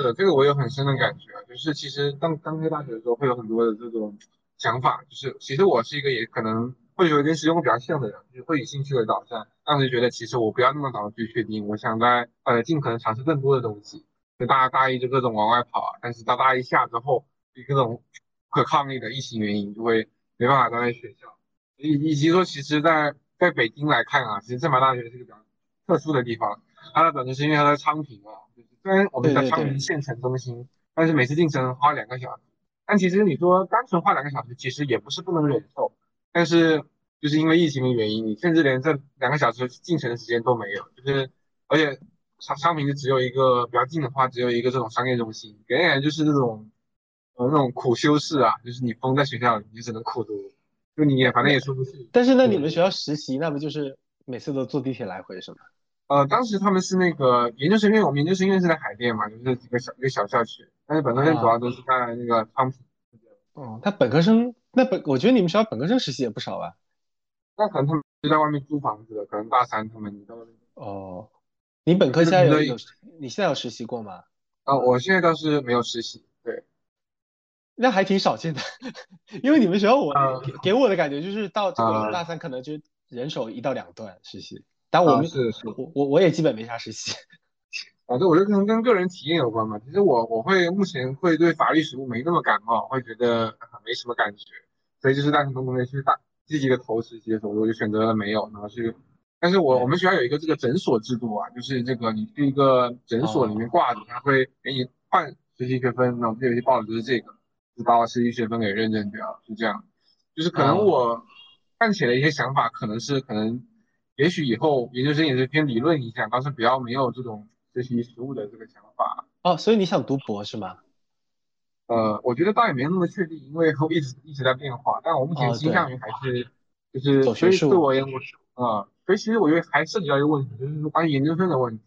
是的，这个我有很深的感觉，就是其实刚刚开大学的时候会有很多的这种想法，就是其实我是一个也可能会有跟实用比较像的人，就是会以兴趣为导向。当时觉得其实我不要那么早去确定，我想在呃尽可能尝试更多的东西。就大家大一就各种往外跑啊，但是到大一下之后，以各种不可抗力的疫情原因，就会没办法待在学校。以以及说，其实在在北京来看啊，其实政法大学是一个比较特殊的地方。它的本质是因为它在昌平啊，虽然我们叫对对对昌平县城中心，但是每次进城花两个小时。但其实你说单纯花两个小时，其实也不是不能忍受。但是就是因为疫情的原因，你甚至连这两个小时进城的时间都没有。就是而且昌昌平就只有一个比较近的话，只有一个这种商业中心，给人感觉就是那种呃那种苦修士啊，就是你封在学校里，你只能苦读，就你也反正也出不去。但是那你们学校实习，那不就是每次都坐地铁来回是吗？呃，当时他们是那个研究生院，我们研究生院是在海淀嘛，就是几个小一个小校区，但是本科生主要都是在那个昌平。哦，他本科生那本，我觉得你们学校本科生实习也不少吧？那可能他们就在外面租房子的，可能大三他们在外面。哦，你本科现在有有，你现在有实习过吗？啊、我现在倒是没有实习，对，那还挺少见的，因为你们学校我呃给给我的感觉就是到这个呃大三可能就人手一到两段实习，但我们啊是是，我我我也基本没啥实习。反正我觉得可能跟个人体验有关吧。其实我我会目前会对法律实务没那么感冒，会觉得呃没什么感觉，所以就是大庭广众的去大积极的投实习的时候，我就选择了没有，然后去。但是我我们学校有一个这个诊所制度啊，就是这个你去一个诊所里面挂着，他会给你换实习学分，那我们有些报的就是这个，就把我实习学分给认证掉，是这样。就是可能我看起来一些想法，可能是可能，也许以后研究生也是偏理论一下，倒是比较没有这种学习实务的这个想法。哦，所以你想读博是吗？呃，我觉得倒也没那么确定，因为一直一直在变化。但我目前哦倾向于还是，就是走学术所以对我而言，我啊、所以其实我觉得还涉及到一个问题，就是关于研究生的问题，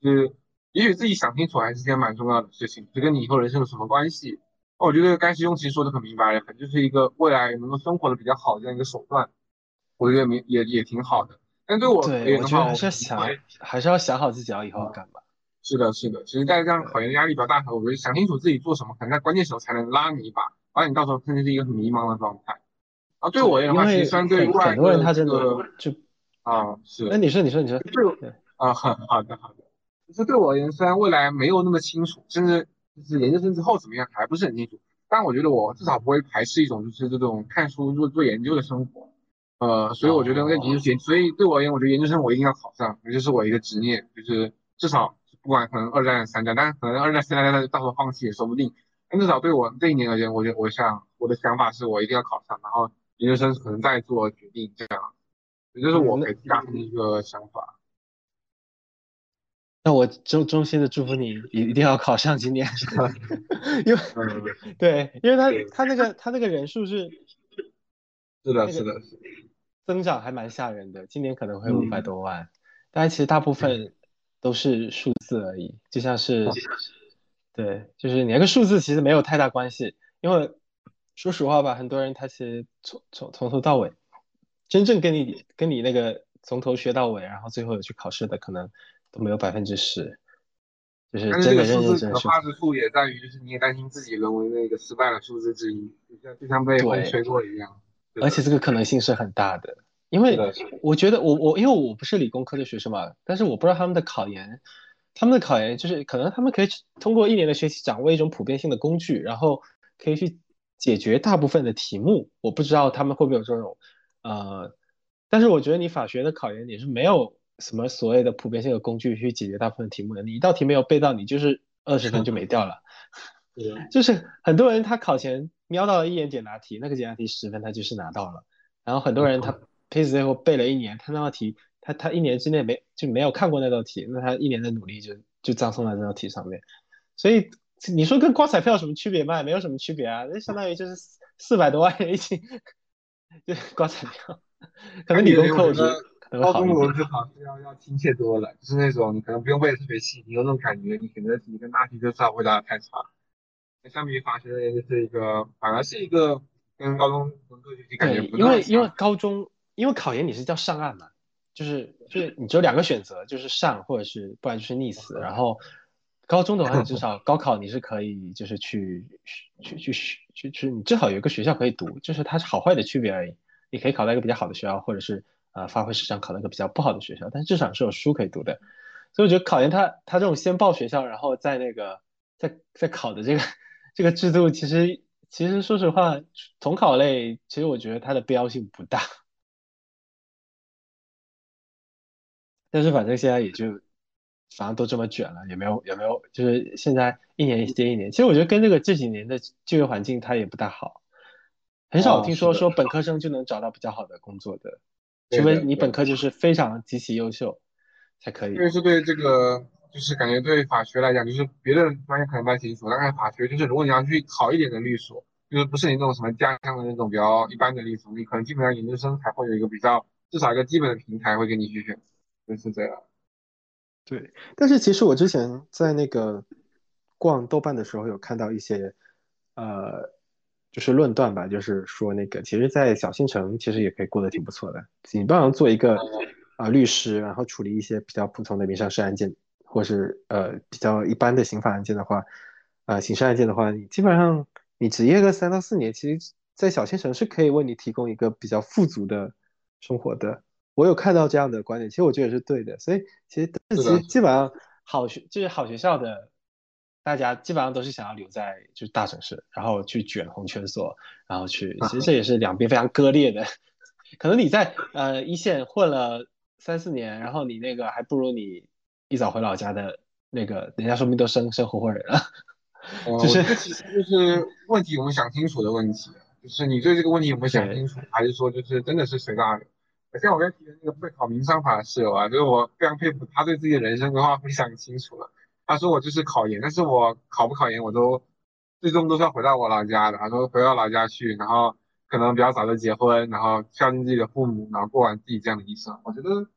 就是也许自己想清楚还是件蛮重要的事情，就跟你以后人生有什么关系。我觉得该师兄其实说的很明白了，就是一个未来能够生活的比较好的这样一个手段，我觉得也也也挺好的。但对我我觉得还是要想，还是要想好自己要以后要干嘛。是的，是的。其实，在这样考研压力比较大的时候，我觉得想清楚自己做什么，可能在关键时候才能拉你一把，不然你到时候甚至是一个很迷茫的状态。啊，对我而言的话，其实虽然对很于多人他真的这个就，啊是那，你说你说你说，对我对啊，好好的好的。其实对我而言，虽然未来没有那么清楚，甚至就是研究生之后怎么样还不是很清楚，但我觉得我至少不会排斥一种就是这种看书做做研究的生活。呃，所以我觉得在研究生，所以对我而言，我觉得研究生我一定要考上，也就是我一个执念，就是至少不管可能二战三战，但是可能二战三战到时候放弃也说不定。但至少对我这一年而言，我觉得我想我的想法是我一定要考上，然后研究生可能再做决定这样，也就是我给家庭的一个想法。那我衷衷心的祝福你，一一定要考上今年，因为对，因为他他那个他那个人数是，是的，是的，是增长还蛮吓人的，今年可能会五百多万，但其实大部分都是数字而已，就像是，对，就是你那个数字其实没有太大关系，因为说实话吧，很多人他其实从从从头到尾，真正跟你跟你那个从头学到尾，然后最后有去考试的可能。都没有百分之十，就是真的认认真真。话之处也在于，就是你也担心自己沦为那个失败的数字之一，就像就像被风吹过一样。而且这个可能性是很大的，因为我觉得我我因为我不是理工科的学生嘛，但是我不知道他们的考研，他们的考研就是可能他们可以通过一年的学习掌握一种普遍性的工具，然后可以去解决大部分的题目。我不知道他们会不会有这种呃，但是我觉得你法学的考研你是没有。什么所谓的普遍性的工具去解决大部分题目的？你一道题没有背到，你就是二十分 就没掉了。就是很多人他考前瞄到了一眼简答题，那个简答题十分他就是拿到了。然后很多人他配置最后背了一年，他那道题他他一年之内没就没有看过那道题，那他一年的努力就就葬送在这道题上面。所以你说跟刮彩票有什么区别吗？没有什么区别啊，那相当于就是四百多万人一起 就刮彩票。可能理工科我觉得。高中的文科考试要要亲切多了，就是那种你可能不用背的特别细，你有那种感觉，你选择题跟大题就少回答的太差。那相比于法学而言，就是一个反而是一个跟高中文科学习感觉不因为因为高中因为考研你是叫上岸嘛，就是就是你只有两个选择，就是上或者是不然就是溺死。然后高中的话，你至少高考你是可以就是去去去去去，你至少有一个学校可以读，就是它是好坏的区别而已。你可以考到一个比较好的学校，或者是。啊，发挥失常考到一个比较不好的学校，但是至少是有书可以读的，所以我觉得考研它它这种先报学校，然后在那个在在考的这个这个制度，其实其实说实话，统考类其实我觉得它的必要性不大，但是反正现在也就反正都这么卷了，也没有也没有，就是现在一年接一年，其实我觉得跟这个这几年的就业环境它也不大好，很少听说说本科生就能找到比较好的工作的。除非你本科就是非常极其优秀，才可以。特别是对这个，就是感觉对法学来讲，就是别的专业可能不太清楚，但是法学就是如果你要去好一点的律所，就是不是你那种什么家乡的那种比较一般的律所，你可能基本上研究生才会有一个比较至少一个基本的平台会给你去选，就是这样。对，但是其实我之前在那个逛豆瓣的时候有看到一些，呃。就是论断吧，就是说那个，其实，在小县城其实也可以过得挺不错的。你不能做一个啊律师，然后处理一些比较普通的民商事案件，或是呃比较一般的刑法案件的话，呃刑事案件的话，你基本上你职业个三到四年，其实，在小县城是可以为你提供一个比较富足的生活的。我有看到这样的观点，其实我觉得也是对的。所以其实其实基本上好学就是好学校的。大家基本上都是想要留在就是大城市，然后去卷红圈所，然后去，其实这也是两边非常割裂的。可能你在呃一线混了三四年，然后你那个还不如你一早回老家的那个，人家说不定都生生合伙人了。就是这其实就是问题，我们想清楚的问题，就是你对这个问题有没有想清楚，还是说就是真的是随大流？像我刚的那个备考民商法的室友啊，就是我非常佩服他对自己的人生规划非常清楚了。他说我就是考研，但是我考不考研，我都最终都是要回到我老家的。他说回到老家去，然后可能比较早就结婚，然后孝敬自己的父母，然后过完自己这样的一生。我觉得，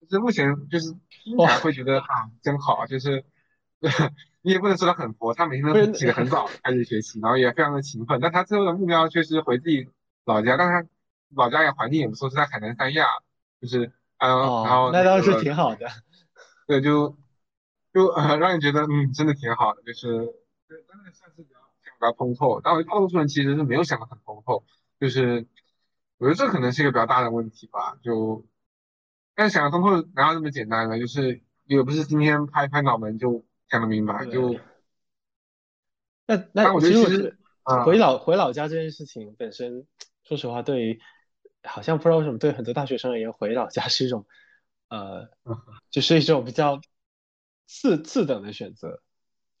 就是目前就是听起来会觉得啊，真好，就是 你也不能说他很佛，他每天都起得很早开始学习，然后也非常的勤奋。但他最后的目标却是回自己老家，但是他老家也环境也不错，是在海南三亚，就是嗯，然后那倒是挺好的，对，就。就呃让你觉得嗯真的挺好的，就是真的算是比较想比较通透，但我大多数人其实是没有想的很通透，就是我觉得这可能是一个比较大的问题吧。就但想的通透哪有那么简单呢？就是也不是今天拍拍脑门就想得明白，就那那我觉得其实回老回老家这件事情本身，说实话，对于好像不知道为什么对很多大学生而言，回老家是一种呃，就是一种比较次次等的选择，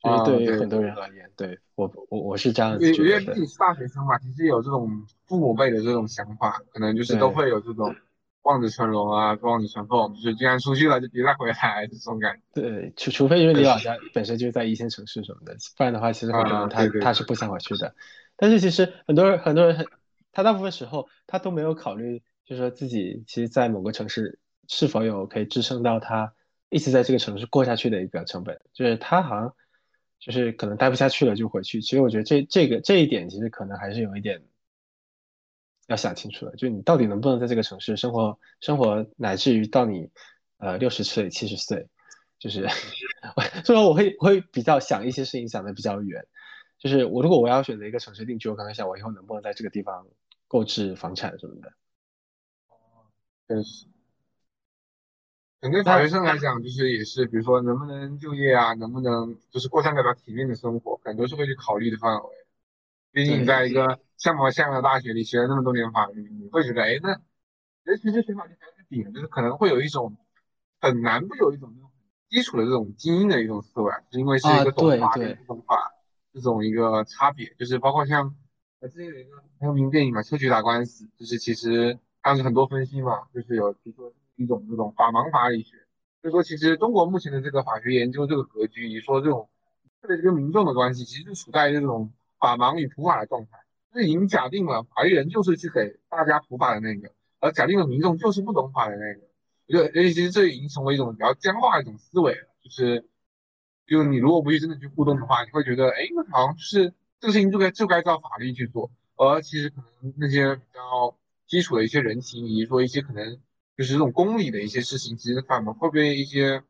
就是啊对对于很多人而言，对我我我是这样我子觉得的我觉得毕竟。是大学生嘛，其实有这种父母辈的这种想法，可能就是都会有这种望子成龙啊，望子成凤，就是既然出去了就别再回来这种感觉。对，除除非因为你老家本身就在一线城市什么的，不然的话，其实很多啊人他他是不想回去的。但是其实很多人很多人很，他大部分时候他都没有考虑，就是说自己其实，在某个城市是否有可以支撑到他一直在这个城市过下去的一个成本，就是他好像就是可能待不下去了就回去。其实我觉得这这个这一点其实可能还是有一点要想清楚了，就你到底能不能在这个城市生活生活，乃至于到你呃六十岁七十岁。就是，所以说我会会比较想一些事情想的比较远，就是我如果我要选择一个城市定居，我可能想我以后能不能在这个地方购置房产什么的。确实，可能对法学生来讲，就是也是，比如说能不能就业啊，能不能就是过上比较体面的生活，可能都是会去考虑的范围。毕竟你在一个像模像样的大学里学了那么多年法律，你会觉得，哎，那尤其是学法律还有个点，就是可能会有一种很难不有一种那种基础的这种精英的一种思维，就是因为是一个懂法对跟不懂法这种一个差别，就是包括像呃之前有一个很有名的电影嘛，《秋菊打官司》，就是其实当时很多分析嘛，就是有提出一种这种法盲法理学，就是说其实中国目前的这个法学研究这个格局，你说这种特别是跟民众的关系，其实是处在这种法盲与普法的状态，就是已经假定了法律人就是去给大家普法的那个，而假定了民众就是不懂法的那个。我觉得，而且其实这已经成为一种比较僵化的一种思维了，就是，就你如果不去真的去互动的话，你会觉得，哎，好像就是这个事情就该就该照法律去做，而其实可能那些比较基础的一些人情，以及说一些可能就是这种公理的一些事情，其实反而会被一些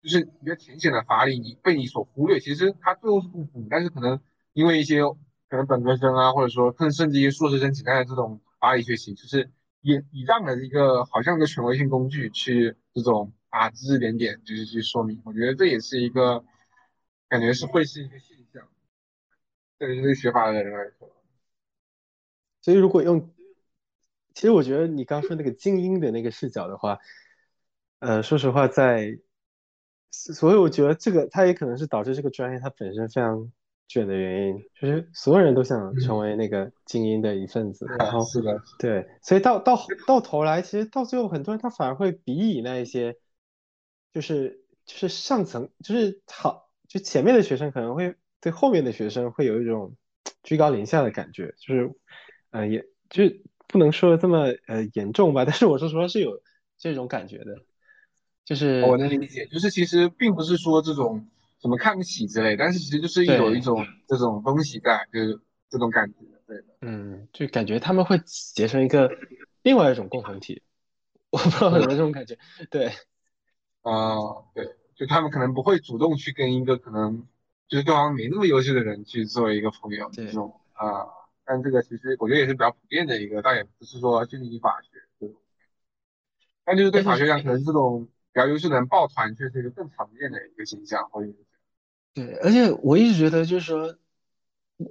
就是比较浅显的法理你被你所忽略，其实它最后是不符，但是可能因为一些可能本科生啊，或者说更甚至一些硕士生请来的这种法理学习，就是也倚仗了一个好像一个权威性工具去这种啊指指点点，就是去说明。我觉得这也是一个感觉是会是一个现象，对于对学法的人来说。所以如果用，其实我觉得你刚说那个精英的那个视角的话，呃，说实话在，所以我觉得这个它也可能是导致这个专业它本身非常卷的原因，就是所有人都想成为那个精英的一份子，然后是的，对，所以到到到头来，其实到最后很多人他反而会鄙夷那一些，就是就是上层就是好，就前面的学生可能会对后面的学生会有一种居高临下的感觉，就是呃也就是不能说这么呃严重吧，但是我说实话是有这种感觉的，就是我能理解，就是其实并不是说这种什么看不起之类，但是其实就是有一种这种东西在，就是这种感觉，对的。嗯，就感觉他们会结成一个另外一种共同体，我不知道有没有这种感觉，对。啊、对，就他们可能不会主动去跟一个可能就是对方没那么优秀的人去做一个朋友对这种啊、但这个其实我觉得也是比较普遍的一个，倒也不是说拘泥于法学这种，但就是对法学上可能这种比较优秀的人抱团却是一个更常见的一个现象，或者是对，而且我一直觉得，就是说，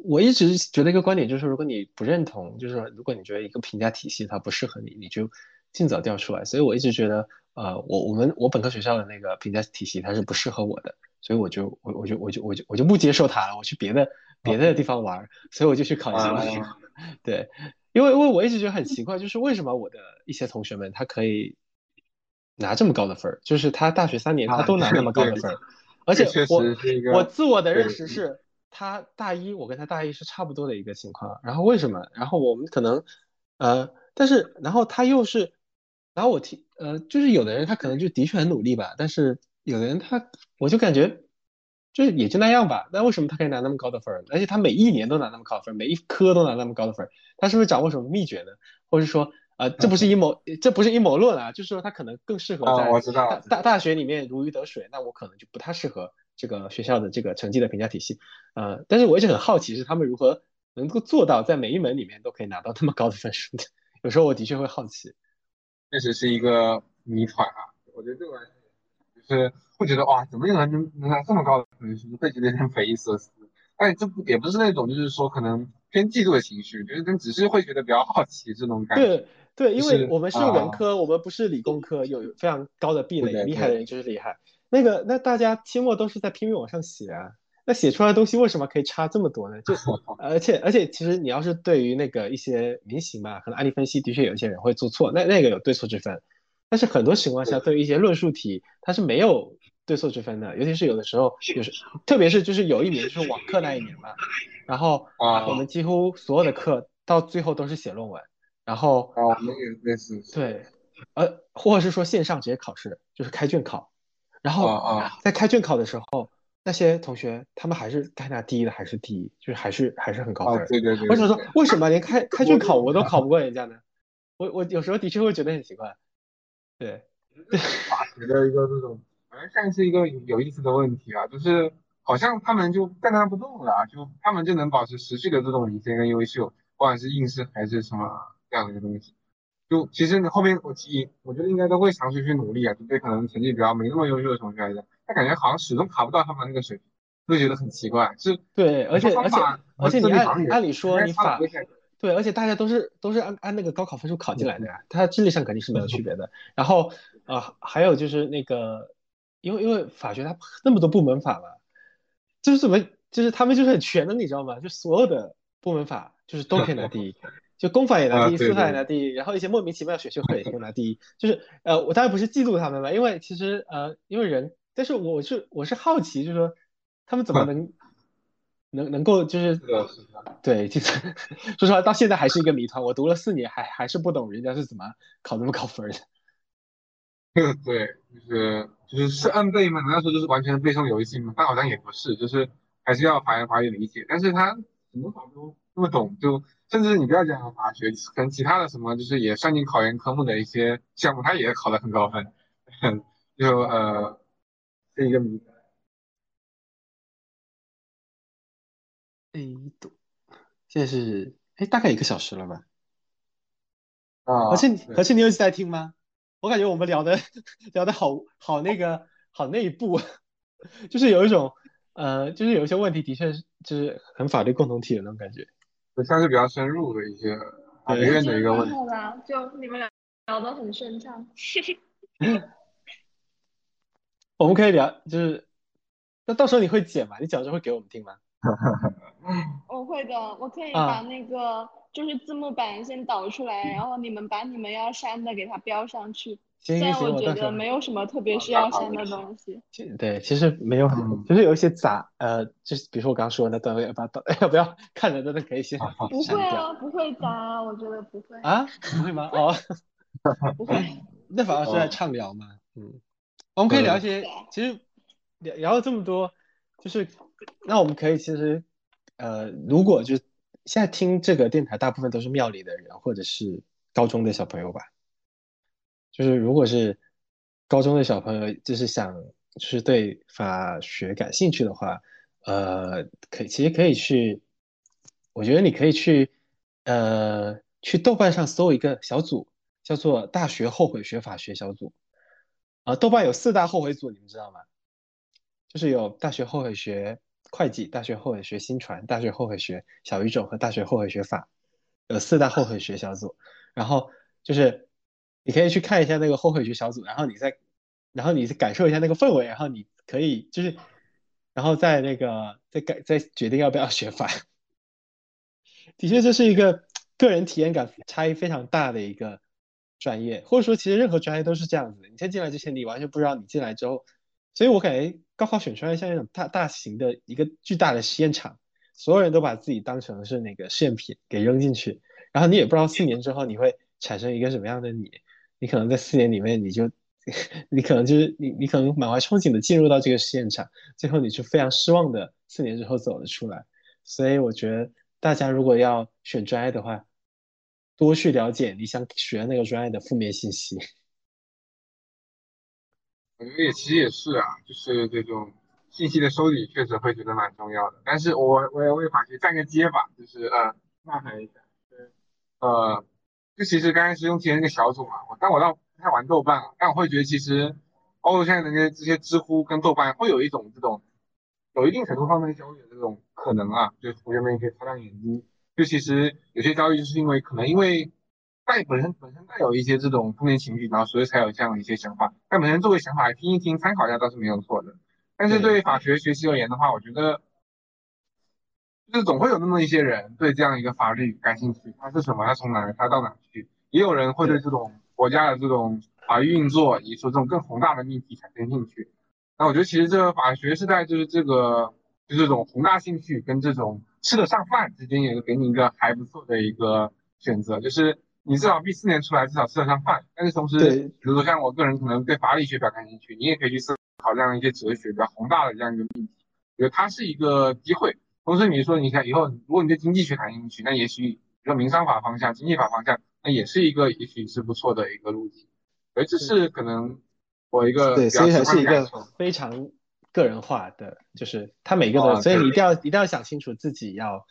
我一直觉得一个观点，就是说如果你不认同，就是说，如果你觉得一个评价体系它不适合你，你就尽早调出来。所以我一直觉得，呃，我我们我本科学校的那个评价体系它是不适合我的，所以我就我我就我就我就我就不接受它了，我去别的别的地方玩儿，所以我就去考研究生。啊 对，因为因为我一直觉得很奇怪，就是为什么我的一些同学们他可以拿这么高的分儿，就是他大学三年他啊都拿那么高的分儿，而且我我自我的认识是，他大一我跟他大一是差不多的一个情况，然后为什么？然后我们可能呃，但是然后他又是，然后我听呃，就是有的人他可能就的确很努力吧，但是有的人他我就感觉。就是也就那样吧，那为什么他可以拿那么高的分儿？而且他每一年都拿那么高的分儿，每一科都拿那么高的分儿，他是不是掌握什么秘诀呢？或者说，呃，这不是阴谋，这不是阴谋论啊，就是说他可能更适合啊在我知道大大大学里面如鱼得水，那我可能就不太适合这个学校的这个成绩的评价体系。呃，但是我一直很好奇是他们如何能够做到在每一门里面都可以拿到那么高的分数的。有时候我的确会好奇。确实是一个谜团啊。我觉得对我来说，就就是会觉得哇，怎么有人能能拿这么高的分数，会觉得有点匪夷所思。但这不也不是那种就是说可能偏嫉妒的情绪，就是只是会觉得比较好奇这种感觉。对对，因为我们是啊文科，我们不是理工科，有非常高的壁垒，厉害的人就是厉害。那个那大家期末都是在拼命往上写啊，那写出来的东西为什么可以差这么多呢？就而 且而且，其实你要是对于那个一些明型嘛，可能案例分析的确有一些人会做错，那那个有对错之分。但是很多情况下，对于一些论述题，它是没有对错之分的，尤其是有的时候，就是特别是就是有一年就是网课那一年嘛，然后啊我们几乎所有的课到最后都是写论文，然后啊，我们也类似。对，呃，或者是说线上直接考试，就是开卷考，然后啊啊在开卷考的时候，那些同学他们还是该拿第一的还是第一，就是还是还是很高分。对对对。我想说，为什么连开 开卷考我都考不过人家呢？我我有时候的确会觉得很奇怪。对，法学的一个这种，好像像是一个有意思的问题啊，就是好像他们就站那不动了啊，就他们就能保持持续的这种领先跟优秀，不管是应试还是什么这样的一个东西。就其实你后面我提议，我觉得应该都会尝试去努力啊，就对可能成绩比较没那么优秀的同学来讲，他感觉好像始终爬不到他们那个水平，会觉得很奇怪。是对，而且而且而且你按按理说你法对，而且大家都是都是按按那个高考分数考进来的呀，他智力上肯定是没有区别的。然后呃，还有就是那个，因为因为法学它那么多部门法嘛，就是怎么就是他们就是很全的，你知道吗？就所有的部门法就是都可以拿第一，就公法也拿第一，啊对司法也拿第一，然后一些莫名其妙的选修课也可以拿第一。就是呃，我当然不是嫉妒他们吧，因为其实呃，因为人，但是我是我是好奇，就是说他们怎么能能能够就是。对，其实 说实话，到现在还是一个谜团。我读了四年，还还是不懂人家是怎么考那么高分的。对，就是就是是按背吗？难道说就是完全背诵游戏吗？但好像也不是，就是还是要法言法语理解。但是他怎么法都那么懂，就甚至你不要讲法学，可能其他的什么就是也算进考研科目的一些项目，他也考得很高分，就呃是一个谜。哎，读，现在是哎，大概一个小时了吧？啊，何庆，对何庆，你有在听吗？我感觉我们聊的 聊的好好那个好内部，就是有一种呃，就是有一些问题的确是就是很法律共同体的那种感觉。就算是比较深入的一些法学对院的一个问题。好啦，就你们俩聊得很顺畅。我们可以聊，就是那到时候你会剪吗？你讲之后会给我们听吗？我会的，我可以啊把那个就是字幕版先导出来，然后你们把你们要删的给它标上去。行行行，虽然我觉得没有什么特别需要删的东西。其对，其实没有很，嗯就是有一些杂，呃，就是比如说我刚刚说的那段，要把要 要不要看着真的可以先不会啊，不会杂啊，我觉得不会，啊？不会吗？哦，不会。那反而是在畅聊嘛，嗯，我们可以聊一些其实聊聊了这么多，就是那我们可以其实，呃，如果就现在听这个电台，大部分都是庙里的人或者是高中的小朋友吧，就是如果是高中的小朋友，就是想就是对法学感兴趣的话，呃，可以其实可以去，我觉得你可以去，呃，去豆瓣上搜一个小组，叫做“大学后悔学法学小组”。啊，豆瓣有四大后悔组，你们知道吗？就是有大学后悔学会计、大学后悔学新传、大学后悔学小语种和大学后悔学法，有四大后悔学小组。然后就是你可以去看一下那个后悔学小组，然后你再，然后你感受一下那个氛围，然后你可以就是，然后再那个再改再决定要不要学法。的确，这是一个个人体验感差异非常大的一个专业，或者说其实任何专业都是这样子的。你先进来之前，你完全不知道你进来之后，所以我感觉高考选专业像那种大大型的一个巨大的实验场，所有人都把自己当成是那个试验品给扔进去，然后你也不知道四年之后你会产生一个什么样的你，你可能在四年里面你就，你可能就是你你可能满怀憧憬的进入到这个实验场，最后你就非常失望的，四年之后走了出来。所以我觉得大家如果要选专业的话，多去了解你想学那个专业的负面信息。我觉得也其实也是啊，就是这种信息的收集确实会觉得蛮重要的。但是我我也为法学站个街吧，就是呃呐喊一下，呃，就其实刚开始用提那个小组嘛，我但我倒不太玩豆瓣啊，但我会觉得其实包括现在的这些这些知乎跟豆瓣，会有一种这种有一定程度上面交易的这种可能啊，就是同学们也可以擦亮眼睛。就其实有些交易，就是因为可能因为带本身本身带有一些这种负面情绪，然后所以才有这样的一些想法。但本身作为想法来听一听，参考一下倒是没有错的。但是对法学学习而言的话，我觉得就是总会有那么一些人对这样一个法律感兴趣，它是什么，它从哪儿，它到哪去？也有人会对这种国家的这种法律运作，以及说这种更宏大的命题产生兴趣。那我觉得其实这个法学是在就是这个就这种宏大兴趣跟这种吃得上饭之间，也是给你一个还不错的一个选择，就是你至少毕四年出来，至少吃得上饭。但是同时，比如说像我个人可能对法理学比较感兴趣，你也可以去思考这样一些哲学比较宏大的这样一个命题，我觉得它是一个机会。同时，你说你看以后，如果你对经济学感兴趣，那也许比如说民商法方向、经济法方向，那也是一个也许是不错的一个路径。所以这是可能我一个对，所以还是一个非常个人化的，就是他每个的，所以你一定要一定要想清楚自己要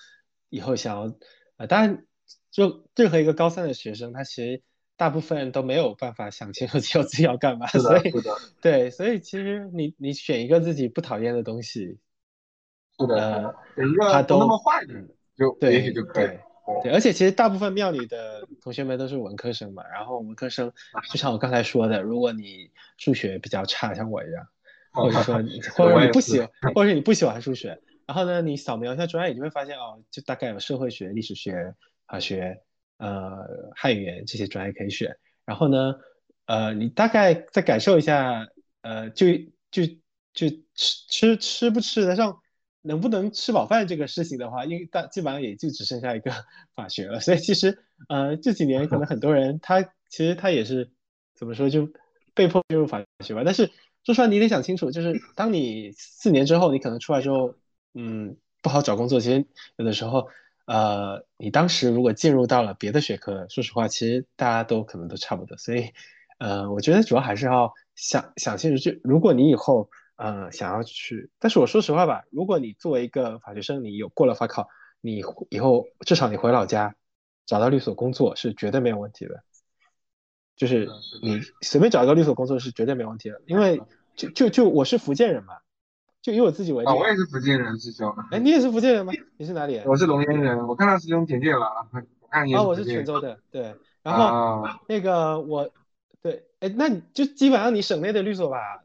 以后想要呃，当然就任何一个高三的学生，他其实大部分都没有办法想清楚 自己要干嘛，所以对，所以其实你你选一个自己不讨厌的东西。是的，选一个都那么坏的，就对，也许就可以。对，而且其实大部分庙里的同学们都是文科生嘛，然后文科生就像我刚才说的，如果你数学比较差，像我一样，或者说或者你不喜，或者你不喜欢数学，然后呢，你扫描一下专业，你就会发现哦，就大概有社会学、历史学、法学、呃汉语言这些专业可以选。然后呢，呃，你大概再感受一下，呃，就就就吃吃吃不吃得上。能不能吃饱饭这个事情的话，因为大基本上也就只剩下一个 法学了，所以其实呃这几年可能很多人他其实他也是怎么说就被迫进入法学吧。但是说实话，你得想清楚，就是当你四年之后，你可能出来之后，嗯不好找工作。其实有的时候呃你当时如果进入到了别的学科，说实话，其实大家都可能都差不多。所以呃我觉得主要还是要想想清楚，就如果你以后。呃，想要去，但是我说实话吧，如果你作为一个法学生，你有过了法考，你以后至少你回老家找到律所工作是绝对没有问题的，就是你随便找一个律所工作是绝对没问题的，因为就就就我是福建人嘛，就以我自己为例，啊，我也是福建人，师兄，哎，你也是福建人吗？你是哪里？我是龙岩人，我看到师兄简介了，我看你，哦，我是泉州的，对，然后那个我，对，哎，那你就基本上你省内的律所吧。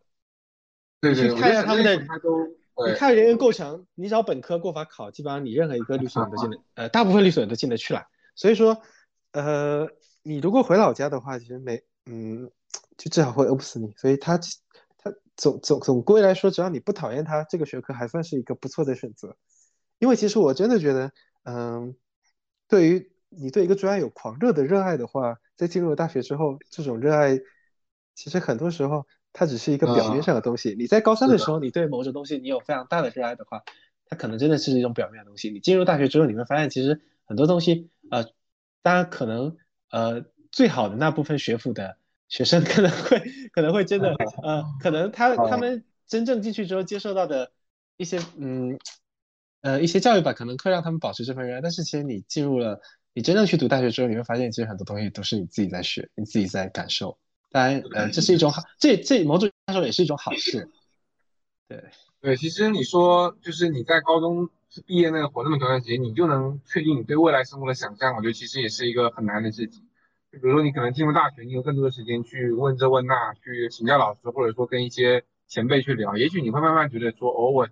你去看一下他们的，你看人员构成，你找本科过法考，基本上你任何一个律所你都进得，呃，大部分律所你都进得去了。所以说，呃，你如果回老家的话，其实没，嗯，就至少会饿不死你。所以他他总总总归来说，只要你不讨厌他这个学科，还算是一个不错的选择。因为其实我真的觉得，嗯，对于你对一个专业有狂热的热爱的话，在进入了大学之后，这种热爱其实很多时候。它只是一个表面上的东西。你在高三的时候，你对某种东西你有非常大的热爱的话，它可能真的是一种表面的东西。你进入大学之后，你会发现其实很多东西，呃，当然可能，呃，最好的那部分学府的学生 可能会可能会真的，呃，可能他他们真正进去之后接受到的一些，嗯，呃，一些教育吧，可能会让他们保持这份热爱。但是其实你进入了，你真正去读大学之后，你会发现其实很多东西都是你自己在学，你自己在感受。当然，呃，这是一种好，这这某种来说也是一种好事。对对，其实你说就是你在高中毕业那个活那么短时间，你就能确定你对未来生活的想象，我觉得其实也是一个很难的事情。就比如说你可能进入大学，你有更多的时间去问这问那，去请教老师，或者说跟一些前辈去聊，也许你会慢慢觉得说，哦，我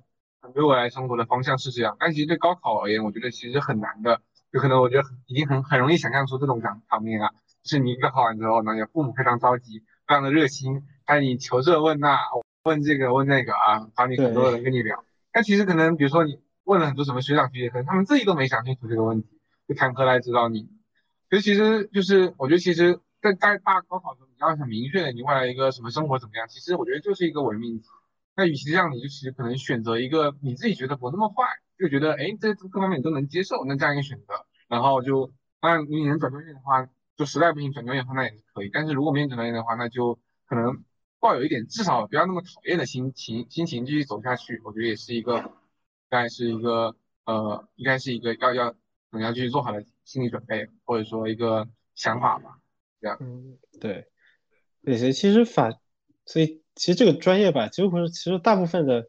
对未来生活的方向是这样。但其实对高考而言，我觉得其实很难的，有可能我觉得已经很很容易想象出这种场场面啊。是你一个考完之后呢，父母非常着急，非常的热心，看你求这问那，问这个问那个啊，找你很多人跟你聊。但其实可能，比如说你问了很多什么学长学姐，可能他们自己都没想清楚这个问题，就谈何来指导你？所以其实就是，我觉得其实，在在大高考的时候，你要很明确的你未来一个什么生活怎么样，其实我觉得就是一个伪命题。那与其这样，你就其实可能选择一个你自己觉得不那么坏，就觉得哎，这各方面你都能接受，那这样一个选择，然后就当然你能转专业的话。就实在不行转专业的话，那也是可以。但是如果没有转专业的话，那就可能抱有一点至少不要那么讨厌的心情，心情继续走下去。我觉得也是一个，应该是一个呃，应该是一个要要可能要继续做好的心理准备，或者说一个想法吧。这样，嗯，对，对，其实法，所以其实这个专业吧，几乎是其实大部分的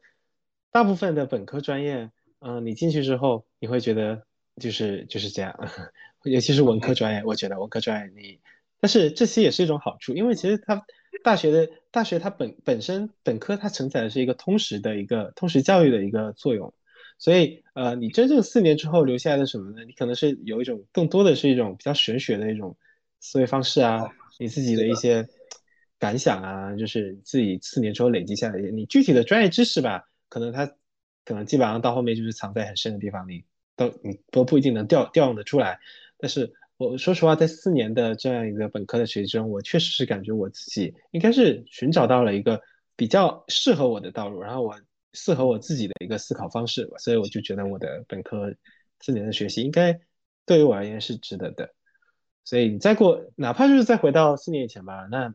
大部分的本科专业，嗯、你进去之后，你会觉得就是就是这样，尤其是文科专业，我觉得文科专业你，但是这些也是一种好处，因为其实它大学的大学它本本身本科它承载的是一个通识的一个通识教育的一个作用。所以，呃，你真正四年之后留下来的什么呢？你可能是有一种更多的是一种比较玄学的一种思维方式啊，你自己的一些感想啊，就是自己四年之后累积下来的。你具体的专业知识吧，可能它可能基本上到后面就是藏在很深的地方，你都你都不一定能调调用得出来。但是我说实话，在四年的这样一个本科的学习中，我确实是感觉我自己应该是寻找到了一个比较适合我的道路，然后我。适合我自己的一个思考方式，所以我就觉得我的本科四年的学习应该对于我而言是值得的。所以你再过，哪怕就是再回到四年以前吧，那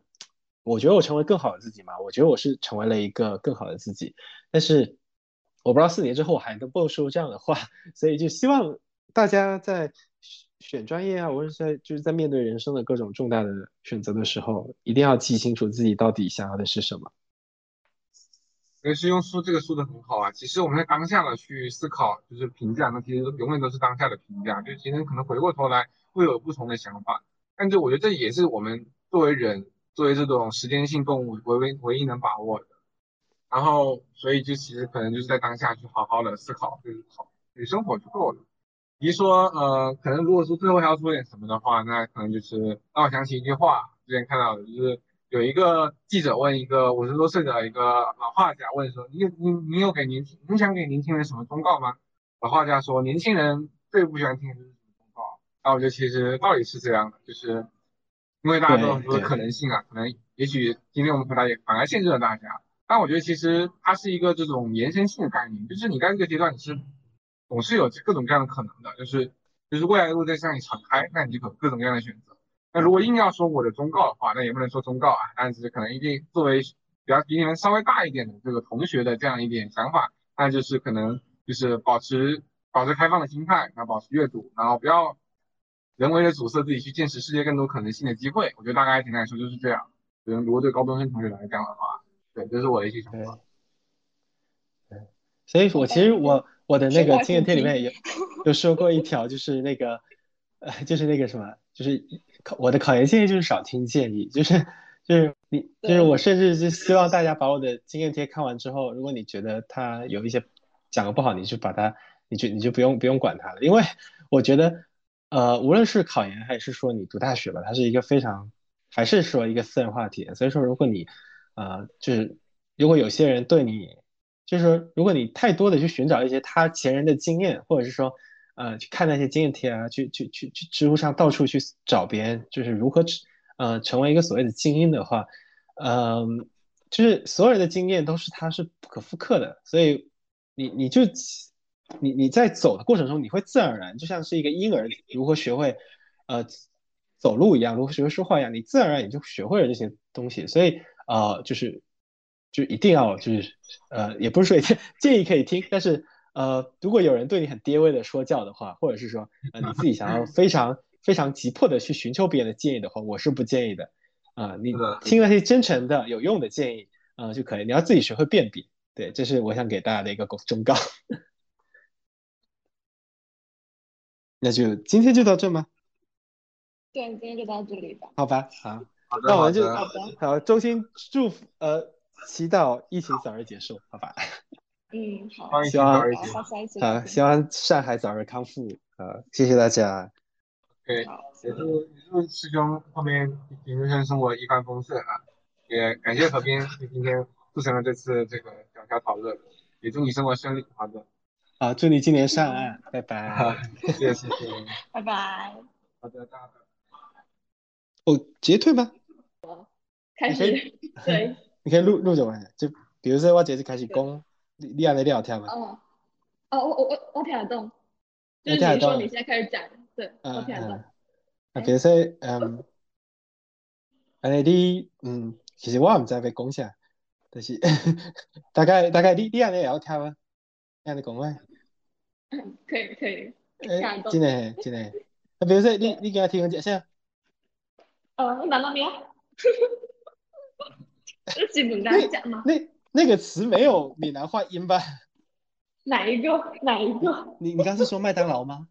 我觉得我成为更好的自己嘛，我觉得我是成为了一个更好的自己。但是我不知道四年之后我还能不能说这样的话，所以就希望大家在选专业啊，或者在就是在面对人生的各种重大的选择的时候，一定要记清楚自己到底想要的是什么。其实用说这个说的很好啊。其实我们在当下的去思考，就是评价，那其实永远都是当下的评价。就其实可能回过头来会有不同的想法，但是我觉得这也是我们作为人，作为这种时间性动物唯唯唯一能把握的。然后，所以就其实可能就是在当下去好好的思考，就是好，你生活就够了。比如说，呃，可能如果说最后还要说点什么的话，那可能就是让我想起一句话，之前看到的，就是。有一个记者问一个五十多岁的一个老画家，问说：“你你你有给年轻你想给年轻人什么忠告吗？”老画家说：“年轻人最不喜欢听的就是什么忠告。”那我觉得其实道理是这样的，就是因为大家都有很多可能性啊，可能也许今天我们回答也反而限制了大家。但我觉得其实它是一个这种延伸性的概念，就是你在这个阶段你是总是有这各种各样的可能的，就是就是未来的路在向你敞开，那你就有各种各样的选择。那如果硬要说我的忠告的话，那也不能说忠告啊，但是可能一定作为比较比你们稍微大一点的这个同学的这样一点想法，那就是可能就是保持保持开放的心态，然后保持阅读，然后不要人为的阻塞自己去见识世界更多可能性的机会。我觉得大概简单来说就是这样。如果对高中生同学来讲的话，对，这是我的一些想法。对，所以我其实我我的那个经验贴里面有有说过一条，就是那个呃，就是那个什么，就是。考我的考研建议就是少听建议，就是就是你就是我甚至是希望大家把我的经验贴看完之后，如果你觉得他有一些讲的不好，你就把它，你就你就不用不用管它了，因为我觉得呃无论是考研还是说你读大学吧，它是一个非常还是说一个私人话题，所以说如果你呃就是如果有些人对你就是说如果你太多的去寻找一些他前人的经验，或者是说。呃，去看那些经验帖啊，去去去去知乎上到处去找别人，就是如何呃成为一个所谓的精英的话，嗯，就是所有人的经验都是他是不可复刻的，所以你你就你你在走的过程中，你会自然而然就像是一个婴儿如何学会呃走路一样，如何学会说话一样，你自然而然也就学会了这些东西，所以呃就是就一定要就是呃也不是说 建议可以听，但是。呃，如果有人对你很爹味的说教的话，或者是说，呃，你自己想要非常非常急迫的去寻求别人的建议的话，我是不建议的。啊，你听那些真诚的、有用的建议，呃，就可以。你要自己学会辨别。对，这是我想给大家的一个忠告。那就今天就到这吗？对，今天就到这里吧。好吧，好，好的，那我们就好，衷心祝福，呃，祈祷疫情早日结束，好吧。嗯，好，希望好，希望上海早日康复。呃，谢谢大家。对，也祝也祝师兄后面研究生生活一帆风顺啊！也感谢何斌今天促成了这次这个小小讨论，也祝你生活顺利。好的，好，祝你今年上岸，拜拜。谢谢谢谢，拜拜。好的，大家。哦，截退吗？开始，对。你可以录录着玩，就比如说我这次开始讲。你你还没聊听吗？哦，哦，我我我我听得懂，就是你说你现在开始讲，对，我听得懂。啊，比如说，嗯，哎，你，嗯，其实我也唔知要讲啥，但是 大概大概你你还没聊听吗？你讲话。可以可以。哎，真的真的。啊，比如说你你给我提供解释。呃，你哪哪里啊？就基本大家讲嘛，那那个词没有闽南话音吧？哪一个哪一个？你你刚是说麦当劳吗？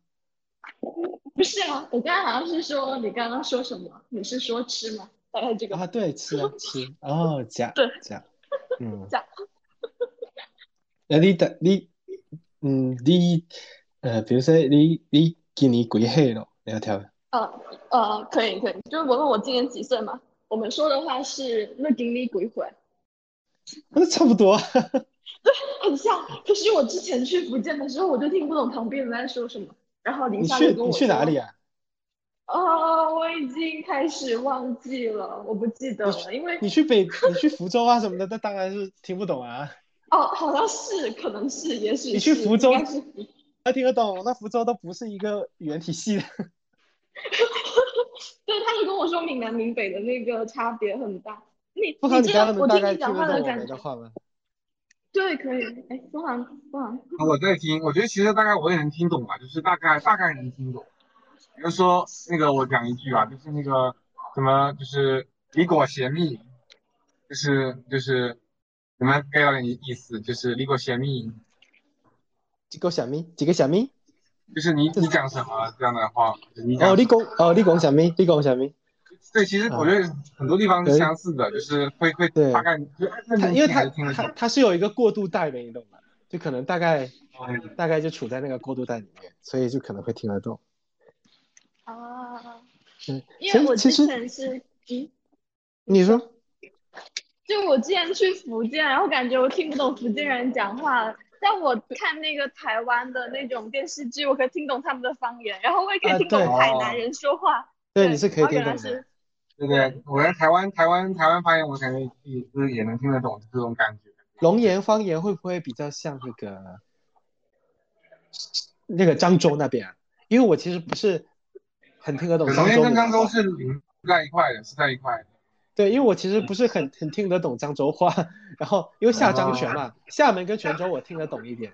不是啊，我刚刚好像是说你刚刚说什么？你是说吃吗？大概这个啊，对，吃啊吃哦，假对假，嗯 假。那你的你嗯你呃，比如说你你今年几岁了？你要跳？呃呃，可以可以，就是我问我今年几岁嘛？我们说的话是那顶你鬼回，那差不多。对很像。可是我之前去福建的时候，我就听不懂旁边人在说什么，然后林你去你夏就跟我说去哪里啊？哦，我已经开始忘记了，我不记得了，因为你去北你去福州啊什么的，那当然是听不懂啊。哦，好像是，可能是，也许你去福州应该是福那听得懂，那福州都不是一个语言体系的。对，他就跟我说闽南闽北的那个差别很大。你不，你刚刚能大听你讲话的感觉，的话吗？对，可以。哎，风航，风航，我在听，我觉得其实大概我也能听懂吧，就是大概大概能听懂。比如说那个我讲一句啊，就是那个什么，就是李果咸蜜，就是就是你们 get 到点意思，就是李果咸蜜，几个小咪？几个小咪？就是你你讲什么这样的话，就是你讲哦，你讲哦，你讲什么？你讲什么？对，其实我觉得很多地方是相似的，就是会会大概因为他他他是有一个过渡带的，你懂吗？就可能大概嗯大概就处在那个过渡带里面，所以就可能会听得懂。啊，嗯，因为我之其实前是，嗯，你说就我之前去福建，然后感觉我听不懂福建人讲话，但我看那个台湾的那种电视剧，我可以听懂他们的方言，然后我也可啊以听懂对海南人说话。对，你是可以听懂的原来是。对对，我在台湾台湾台湾方言，我感觉也是也能听得懂这种感觉。龙岩方言会不会比较像那个那个漳州那边啊？因为我其实不是很听得懂龙岩跟漳州。是邻在一块的，是在一块的。对，因为我其实不是很很听得懂漳州话，然后因为下漳泉嘛，厦门跟泉州我听得懂一点。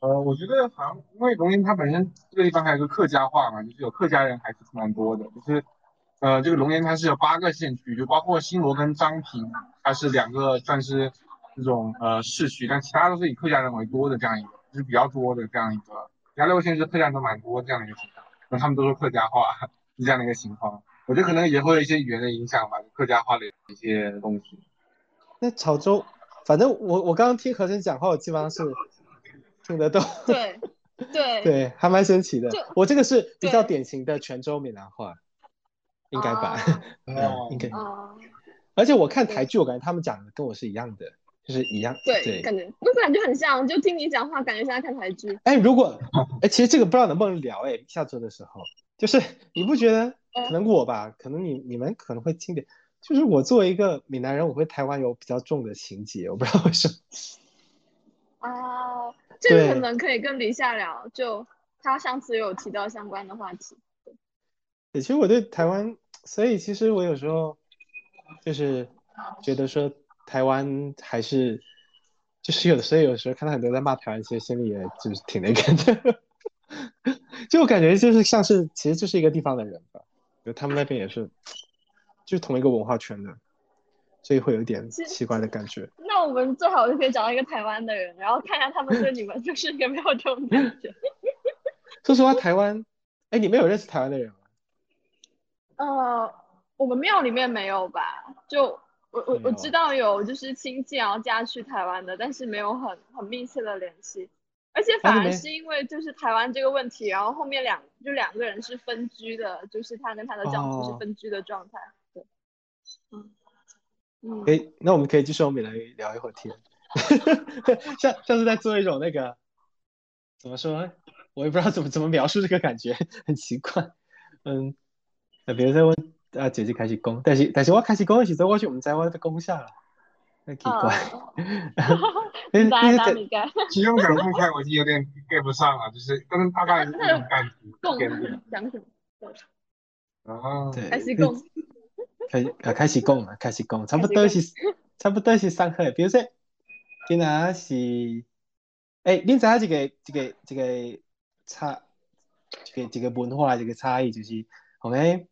呃，我觉得好像因为龙岩它本身这个地方还有个客家话嘛，就是有客家人还是蛮多的。就是呃，这个龙岩它是有八个县区，就包括新罗跟漳平，它是两个算是这种呃市区，但其他都是以客家人为多的这样一个，就是比较多的这样一个。其他六个县是客家人都蛮多这样的一个情况，那他们都说客家话是这样的一个情况。我觉得可能也会有一些语言的影响吧，客家话的一些东西。那潮州，反正我我刚刚听何晨讲话，我基本上是听得懂。对对 对，还蛮神奇的。我这个是比较典型的泉州闽南话，应该吧？啊 嗯，应该。啊，而且我看台剧，我感觉他们讲的跟我是一样的，就是一样。对，对。感觉我感觉很像，就听你讲话，感觉像在看台剧。哎，如果哎，其实这个不知道能不能聊哎，下周的时候，就是你不觉得可能我吧，可能你你们可能会轻点，就是我作为一个闽南人，我会台湾有比较重的情节，我不知道为什么。啊，这个可能可以跟李夏聊，就他上次有提到相关的话题。对，其实我对台湾，所以其实我有时候就是觉得说台湾还是，就是有的时候有时候看到很多人在骂台湾，其实心里也就是挺那个的，就我感觉就是像是其实就是一个地方的人吧，就他们那边也是，就是同一个文化圈的，所以会有一点奇怪的感觉。那我们最好就可以找到一个台湾的人，然后看看他们对你们 就是有没有这种感觉。说实话，台湾，哎，你们有认识台湾的人吗？呃，我们庙里面没有吧？就我我我知道有就是亲戚然后嫁去台湾的，但是没有很很密切的联系。而且反而是因为就是台湾这个问题，然后后面两就两个人是分居的，就是他跟他的丈夫是哦分居的状态。对，嗯嗯可以，那我们可以继续我们来聊一会儿天，像像是在做一种那个怎么说，我也不知道怎么怎么描述这个感觉，很奇怪。嗯，那比如说我啊姐姐开始攻，但是但是我开始攻的时候，我就唔知我在讲啥了，很奇怪。你你在你哪里干？其中讲公开我已经有点 get 不上了，就是但是大概是那种感觉共讲什么？啊，对，开始共开啊开始讲了，开始讲，差不多是 差不多是上课的，比如说，今仔是，诶，恁知影一个一个一个差，一个一个文化一个差异，就是，红诶，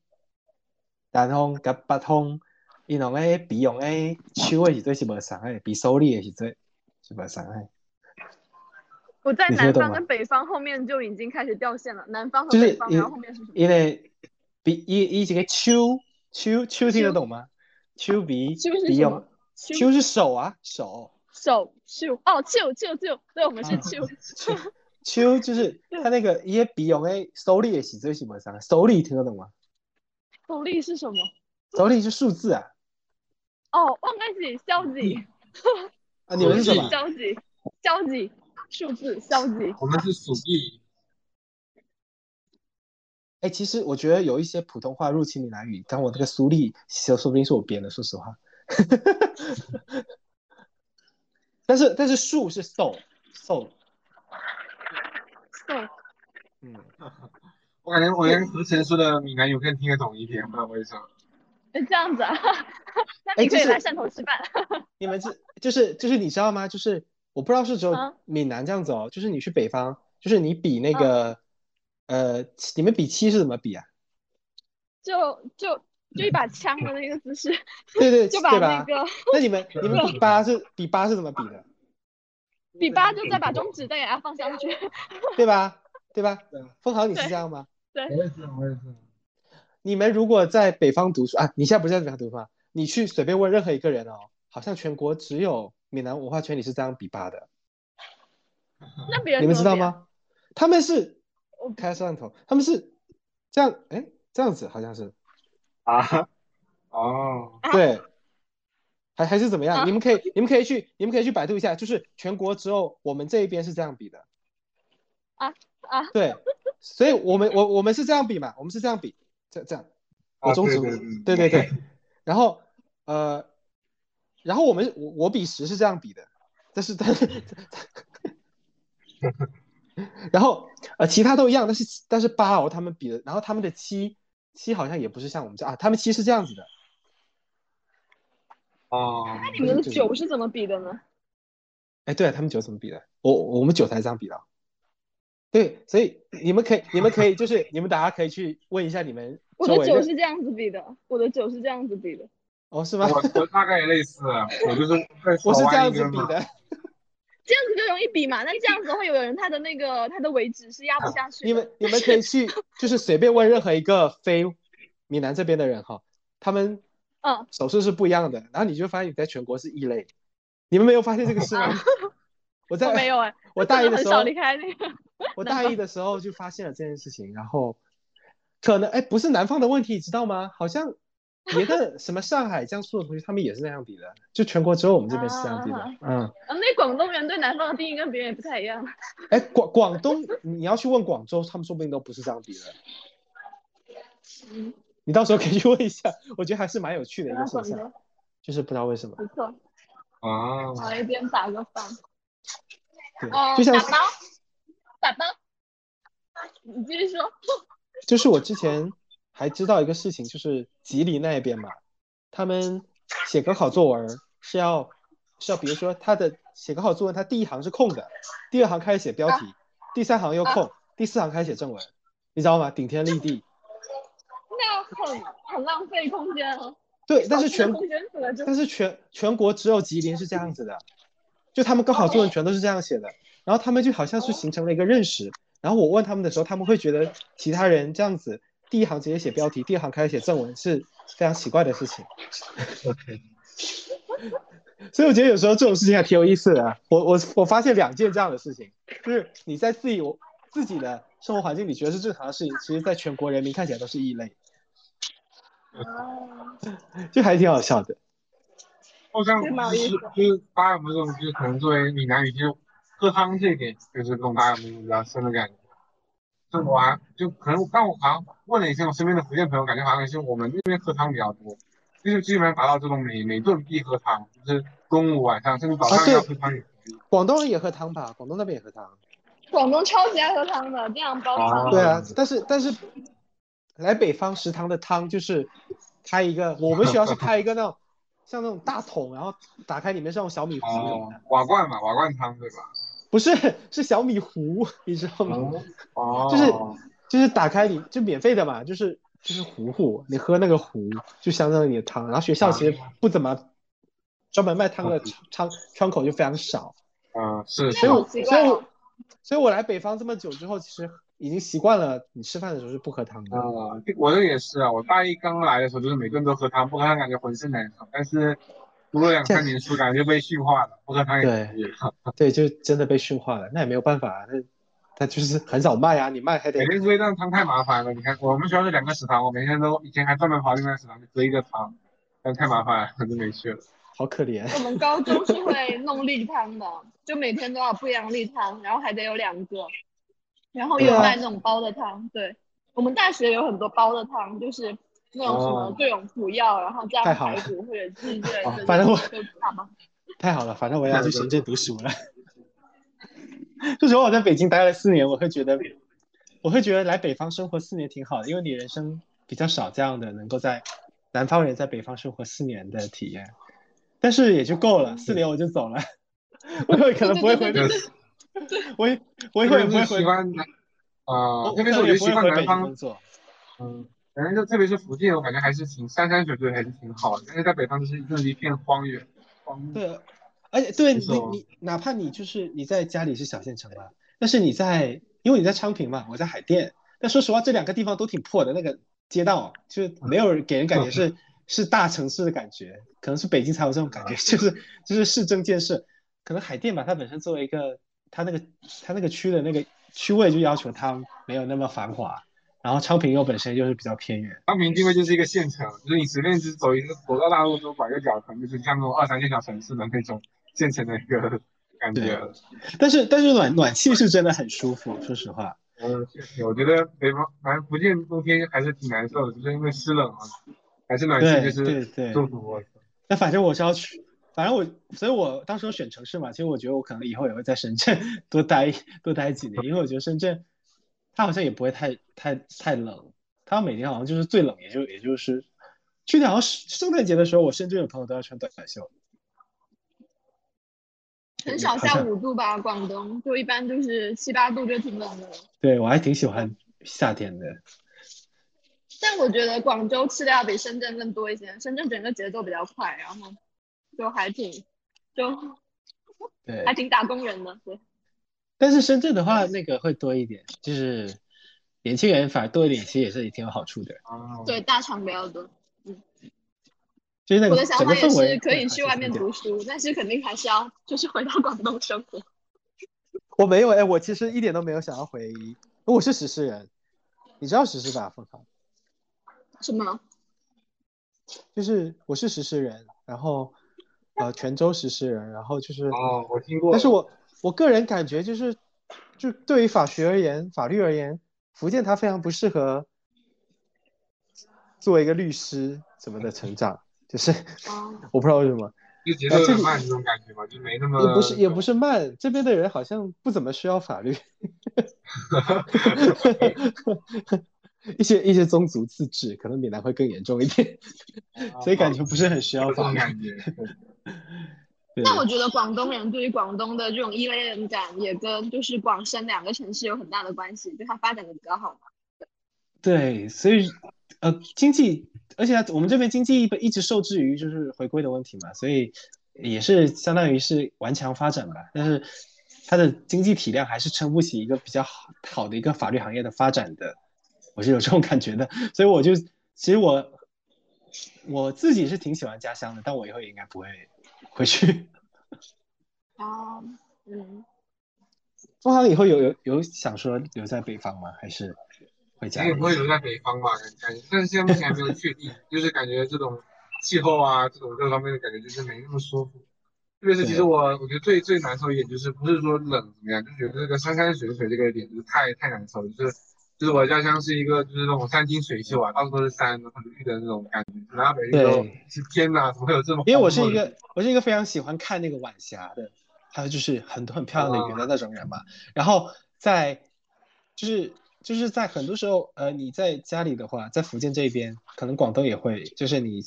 南方甲北方，因两个鼻用诶手诶时阵是无相诶，比手里诶时阵是无相诶。我在南方跟北方后面就已经开始掉线了，南方和北方，然后后面是什么？因为比伊伊这个手手手听得懂吗？手鼻手是鼻用什么，手手是手啊手。手手哦，手手手，对，我们是手。手就是他那个伊个鼻用诶手里诶时阵是无相，手里听得懂吗？手力是什么？手里是数字啊，哦，我应该是消极，啊你们是什么？消极，消极，数字消极。我们是属地，哎，其实我觉得有一些普通话入侵闽南语，但我这个苏力，说说不定是我编的，说实话。但是但是树是 so so，对，嗯，我感觉我连何晨说的闽南语更听得懂一点，不知道为什么。哎，这样子啊，那你可以来汕头吃饭。你们是就是就是你知道吗？就是我不知道是只有啊闽南这样子哦，就是你去北方，就是你比那个、呃，你们比七是怎么比啊？就就就一把枪的那个姿势，对对 就把？那个那你们你们比八是比八是怎么比的？比八，就再把中指再给它放上去。对吧？对吧对？凤豪你是这样吗？对我也是，我也是。你们如果在北方读书啊，你现在不是在北方读书吗？你去随便问任何一个人哦，好像全国只有闽南文化圈里是这样比八的，那别人你们知道？吗？他们是开摄像头，他们是这样，哎，这样子好像是啊，哦，啊对，还还是怎么样？啊你们可以你们可以去你们可以去百度一下，就是全国只有我们这一边是这样比的啊啊！对，所以我们我我们是这样比嘛，我们是这样比，这这样。我啊中指，对对对对对，然后呃，然后我们我我比十是这样比的，但是但是，然后呃其他都一样，但是但是八哦他们比的，然后他们的七七好像也不是像我们这样啊，他们七是这样子的，哦，那你们的九是怎么比的呢？哎对啊，他们九怎么比的？我我们九才这样比的啊，对，所以你们可以你们可以就是你们大家可以去问一下你们我的周围的酒是这样子比的，我的酒是这样子比的。哦是吗？我我大概也类似，我就是会我是这样子比的。这样子就容易比嘛。那这样子会有人他的那个他的尾指是压不下去的。你们你们可以去，就是随便问任何一个非闽南这边的人哈，他们嗯手势是不一样的，然后你就发现你在全国是异类。你们没有发现这个事吗？我在 我没有哎、我大一的 的时候很少离，开那个。我大一的时候就发现了这件事情，然后可能哎不是南方的问题，你知道吗？好像别的什么上海、江苏的同学他们也是那样比的，就全国只有我们这边是这样比的啊。嗯，啊，那广东人对南方的定义跟别人也不太一样。哎广广东你要去问广州，他们说不定都不是这样比的。嗯，你到时候可以去问一下，我觉得还是蛮有趣的一个现象，就是不知道为什么，不错，啊，我一边打个饭。对，哦，就像打包，打包。你继续说。就是我之前还知道一个事情，就是吉林那边嘛，他们写高考作文是要是要，比如说他的写高考作文，他第一行是空的，第二行开始写标题，第三行又空，第四行开始写正文，你知道吗？顶天立地。那很很浪费空间啊。对，但是全但是全全国只有吉林是这样子的，就他们高考作文全都是这样写的，然后他们就好像是形成了一个认识，然后我问他们的时候，他们会觉得其他人这样子第一行直接写标题，第二行开始写正文是非常奇怪的事情，OK，所以我觉得有时候这种事情还挺有意思的。我我我发现两件这样的事情，就是你在自己自己的生活环境里觉得是正常的事情，其实在全国人民看起来都是异类，啊，就还挺好笑的。好像就是意思的就是大家有没有这种，就是可能作为闽南语，就是喝汤这一点，就是跟大家有没有比较深的感觉？就我还就可能，刚我好像问了一下我身边的福建朋友，感觉好像是我们那边喝汤比较多，就是基本上达到这种每每顿必喝汤，就是中午、晚上甚至早上要喝汤也可以。广东人也喝汤吧？广东那边也喝汤。广东超级爱喝汤的，经常煲汤。哦对啊，但是但是来北方食堂的汤就是开一个，我们学校是开一个那种像那种大桶，然后打开里面是那种小米糊哦，，瓦罐嘛，瓦罐汤对吧？不是是小米糊，你知道吗？哦，就是就是打开你就免费的嘛，就是就是糊糊，你喝那个糊就相当于你的汤。然后学校其实不怎么专门卖汤的窗窗口就非常少。嗯，是，所以我所以我所以我来北方这么久之后，其实已经习惯了，你吃饭的时候是不喝汤的。啊，我这也是啊，我大一刚来的时候就是每顿都喝汤，不喝汤感觉浑身难受。但是读了两三年书，感觉就被驯化了，不喝汤也可以。对，就真的被驯化了，那也没有办法啊，那他就是很少卖啊，你卖还得每天喝一顿汤太麻烦了。你看我们学校是两个食堂，我每天都以前还专门跑另外食堂去喝一个汤，但太麻烦了，我就没去了。好可怜。我们高中是会弄例汤的，就每天都要不一样例汤，然后还得有两个，然后有卖那种煲的汤。对，我们大学有很多煲的汤，就是那种什么哦。各种辅药，然后加太好了。排骨或者鸡之类哦的，反正我。太好了，反正我要去深圳读书了。说实话，我在北京待了四年，我会觉得，我会觉得来北方生活四年挺好的，因为你人生比较少这样的能够在南方人在北方生活四年的体验，但是也就够了，四年我就走了，我以后可能不会回北我以我以后也不会回啊、我特别是我觉得习惯南可能也不会回北京工方，作。嗯，反正就特别是福建，我感觉还是挺山山水水还是挺好的。但是在北方就是真的是一片荒原，荒漠。对，而且对你你哪怕你就是你在家里是小县城嘛，但是你在因为你在昌平嘛，我在海淀，但说实话这两个地方都挺破的，那个街道就没有人给人感觉是 是大城市的感觉，可能是北京才有这种感觉，就是 就是市政建设，可能海淀吧，它本身作为一个它那个它那个区的那个区位就要求它没有那么繁华，然后昌平又本身就是比较偏远。昌平定位就是一个县城，就是你随便只走一个走到大路都拐个角，可能就是像那种二三线小城市的那种县城的一个 感觉了。但是但是暖暖气是真的很舒服，说实话。嗯，确实，我觉得北方反正福建冬天还是挺难受的，就是因为湿冷啊，还是暖气就是对对舒服。我那反正我是要去，反正我，所以我当时候选城市嘛，其实我觉得我可能以后也会在深圳 多待多待几年，因为我觉得深圳它好像也不会太太太冷，它每天好像就是最冷也就也就是去年好像是圣诞节的时候，我深圳的朋友都要穿短袖，很少下五度吧，广东就一般就是七八度就挺冷的。对我还挺喜欢夏天的，但我觉得广州吃的要比深圳更多一些，深圳整个节奏比较快，然后就还挺就对还，挺打工人的。对，但是深圳的话那个会多一点，就是年轻人反而多一点，其实也是也挺有好处的，啊，对，大厂比较多。嗯就是那个我的想法也是可以去外面读书，但是肯定还是要就是回到广东生活。我没有哎，我其实一点都没有想要回，我是石狮人，你知道石狮吧，凤凰？什么？就是我是石狮人，然后呃泉州石狮人，然后就是，哦，我听过。但是我我个人感觉就是，就对于法学而言，法律而言，福建它非常不适合作为一个律师什么的成长，就是啊，我不知道为什么，就节奏有点慢这种感觉吧，就没那么也不是也不是慢，这边的人好像不怎么需要法律，一些一些宗族自治可能闽南会更严重一点，所以感觉不是很需要这法律。种感觉。对但我觉得广东人对于广东的这种依恋感，也跟就是广深两个城市有很大的关系，就它发展的比较好嘛。对，所以呃，经济，而且我们这边经济一一直受制于就是回归的问题嘛，所以也是相当于是顽强发展吧。但是它的经济体量还是撑不起一个比较好好的一个法律行业的发展的，我是有这种感觉的。所以我就其实我我自己是挺喜欢家乡的，但我以后也应该不会回去。啊，嗯，凤凰以后有有有想说留在北方吗？还是回家也？不会留在北方吧，感觉，但是现在目前还没有确定，就是感觉这种气候啊，这种各方面的感觉就是没那么舒服。特别是其实我我觉得最最难受一点就是不是说冷怎么样，就觉得这个山山水水这个点就是太太难受了，就是就是我的家乡是一个就是那种山清水秀啊，到处都是山，很绿的那种感觉，然后北京天哪，怎么会有这么因为我是一个我是一个非常喜欢看那个晚霞的，还有就是很多很漂亮的云的那种人嘛。然后在就是就是在很多时候，呃，你在家里的话，在福建这边，可能广东也会，就是你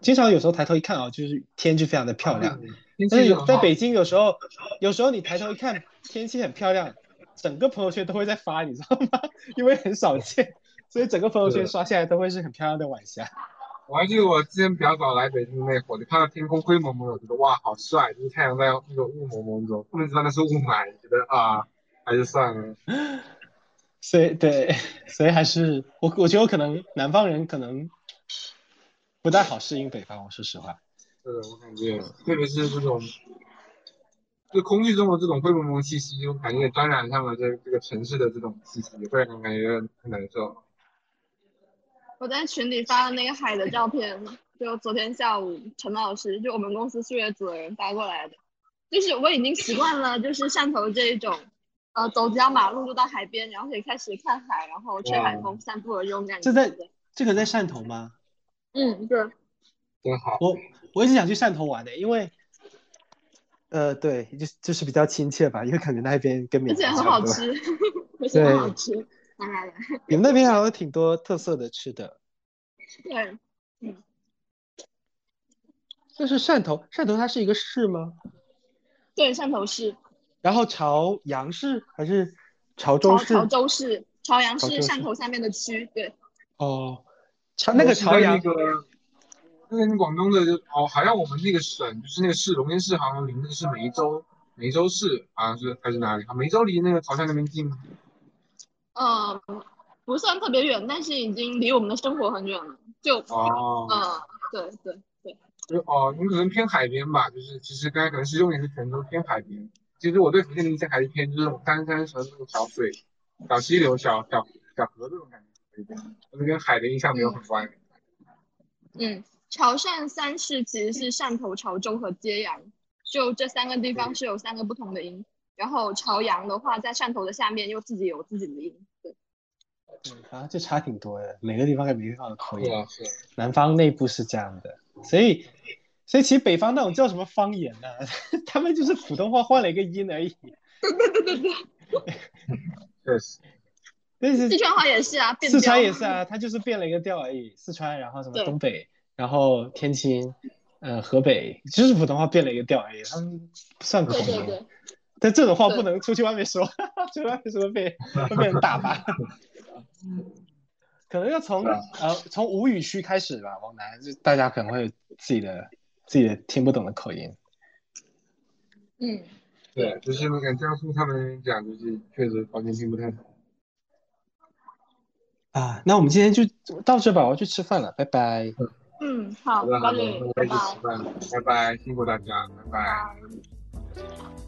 经常有时候抬头一看啊，就是天就非常的漂亮。嗯但是有在北京，有时候有时候你抬头一看，天气很漂亮，整个朋友圈都会在发，你知道吗？因为很少见，所以整个朋友圈刷下来都会是很漂亮的晚霞。我还记得我之前比较早来北京那会儿，就看到天空灰蒙蒙的，觉得哇好帅，就是太阳在那个雾蒙蒙中，后面知道那是雾霾，觉得啊还是算了。所以对，所以还是我我觉得我可能南方人可能不太好适应北方，我说实话。是的，我感觉特别是这种，就空气中的这种灰蒙蒙气息，就感觉也沾染上了这这个城市的这种气息，会让人感觉很难受。我在群里发了那个海的照片，就昨天下午陈老师就我们公司数学组的人发过来的，就是我已经习惯了，就是汕头这一种，呃，走几条马路就到海边，然后可以开始看海，然后吹海风、散步的这种感觉。这在这个在汕头吗？嗯，对。真好。我我一直想去汕头玩的，因为，呃，对，就就是比较亲切吧，因为感觉那边跟闽而且很好吃，而且很好吃。来来来，你们那边好像挺多特色的吃的。对，嗯。这是汕头，汕头它是一个市吗？对，汕头市。然后潮阳市还是潮州市？潮州市，潮阳市汕头下面的区，对。哦，潮那个潮阳。那个广东的就哦，好像我们那个省就是那个市，龙岩市好像离那个是梅州，梅州市好像是还是哪里？啊，梅州离那个潮汕那边近吗？嗯，不算特别远，但是已经离我们的生活很远了。就哦，嗯，对对对。就哦，你可能偏海边吧，就是其实刚才可能是用点是泉州偏海边。其实我对福建的印象还是偏就是山山城那种小水、小溪流、小小小河这种感觉多一点，我跟海的印象没有很关。嗯。潮汕三市其实是汕头、潮州和揭阳，就这三个地方是有三个不同的音。然后潮阳的话，在汕头的下面又自己有自己的音。对，对，啊，就差挺多的，每个地方跟每个地方的口音。南方内部是这样的，所以，所以其实北方那种叫什么方言呢？他们就是普通话换了一个音而已。对对对对对。确实。但是四川话也是啊，四川也是啊，它就是变了一个调而已。四川，然后什么东北。然后天津，呃，河北就是普通话变了一个调而已，他们不算口音。但这种话不能出去外面说，出去外面说会被 会被人打吧？可能要从呃从吴语区开始吧，往南就大家可能会有自己的自己的听不懂的口音。嗯，对，就是那个江苏他们讲，就是确实完全听不太懂。啊，那我们今天就到这吧，我要去吃饭了，拜拜。嗯，好，好的，好的，拜拜，拜拜，辛苦大家，拜拜。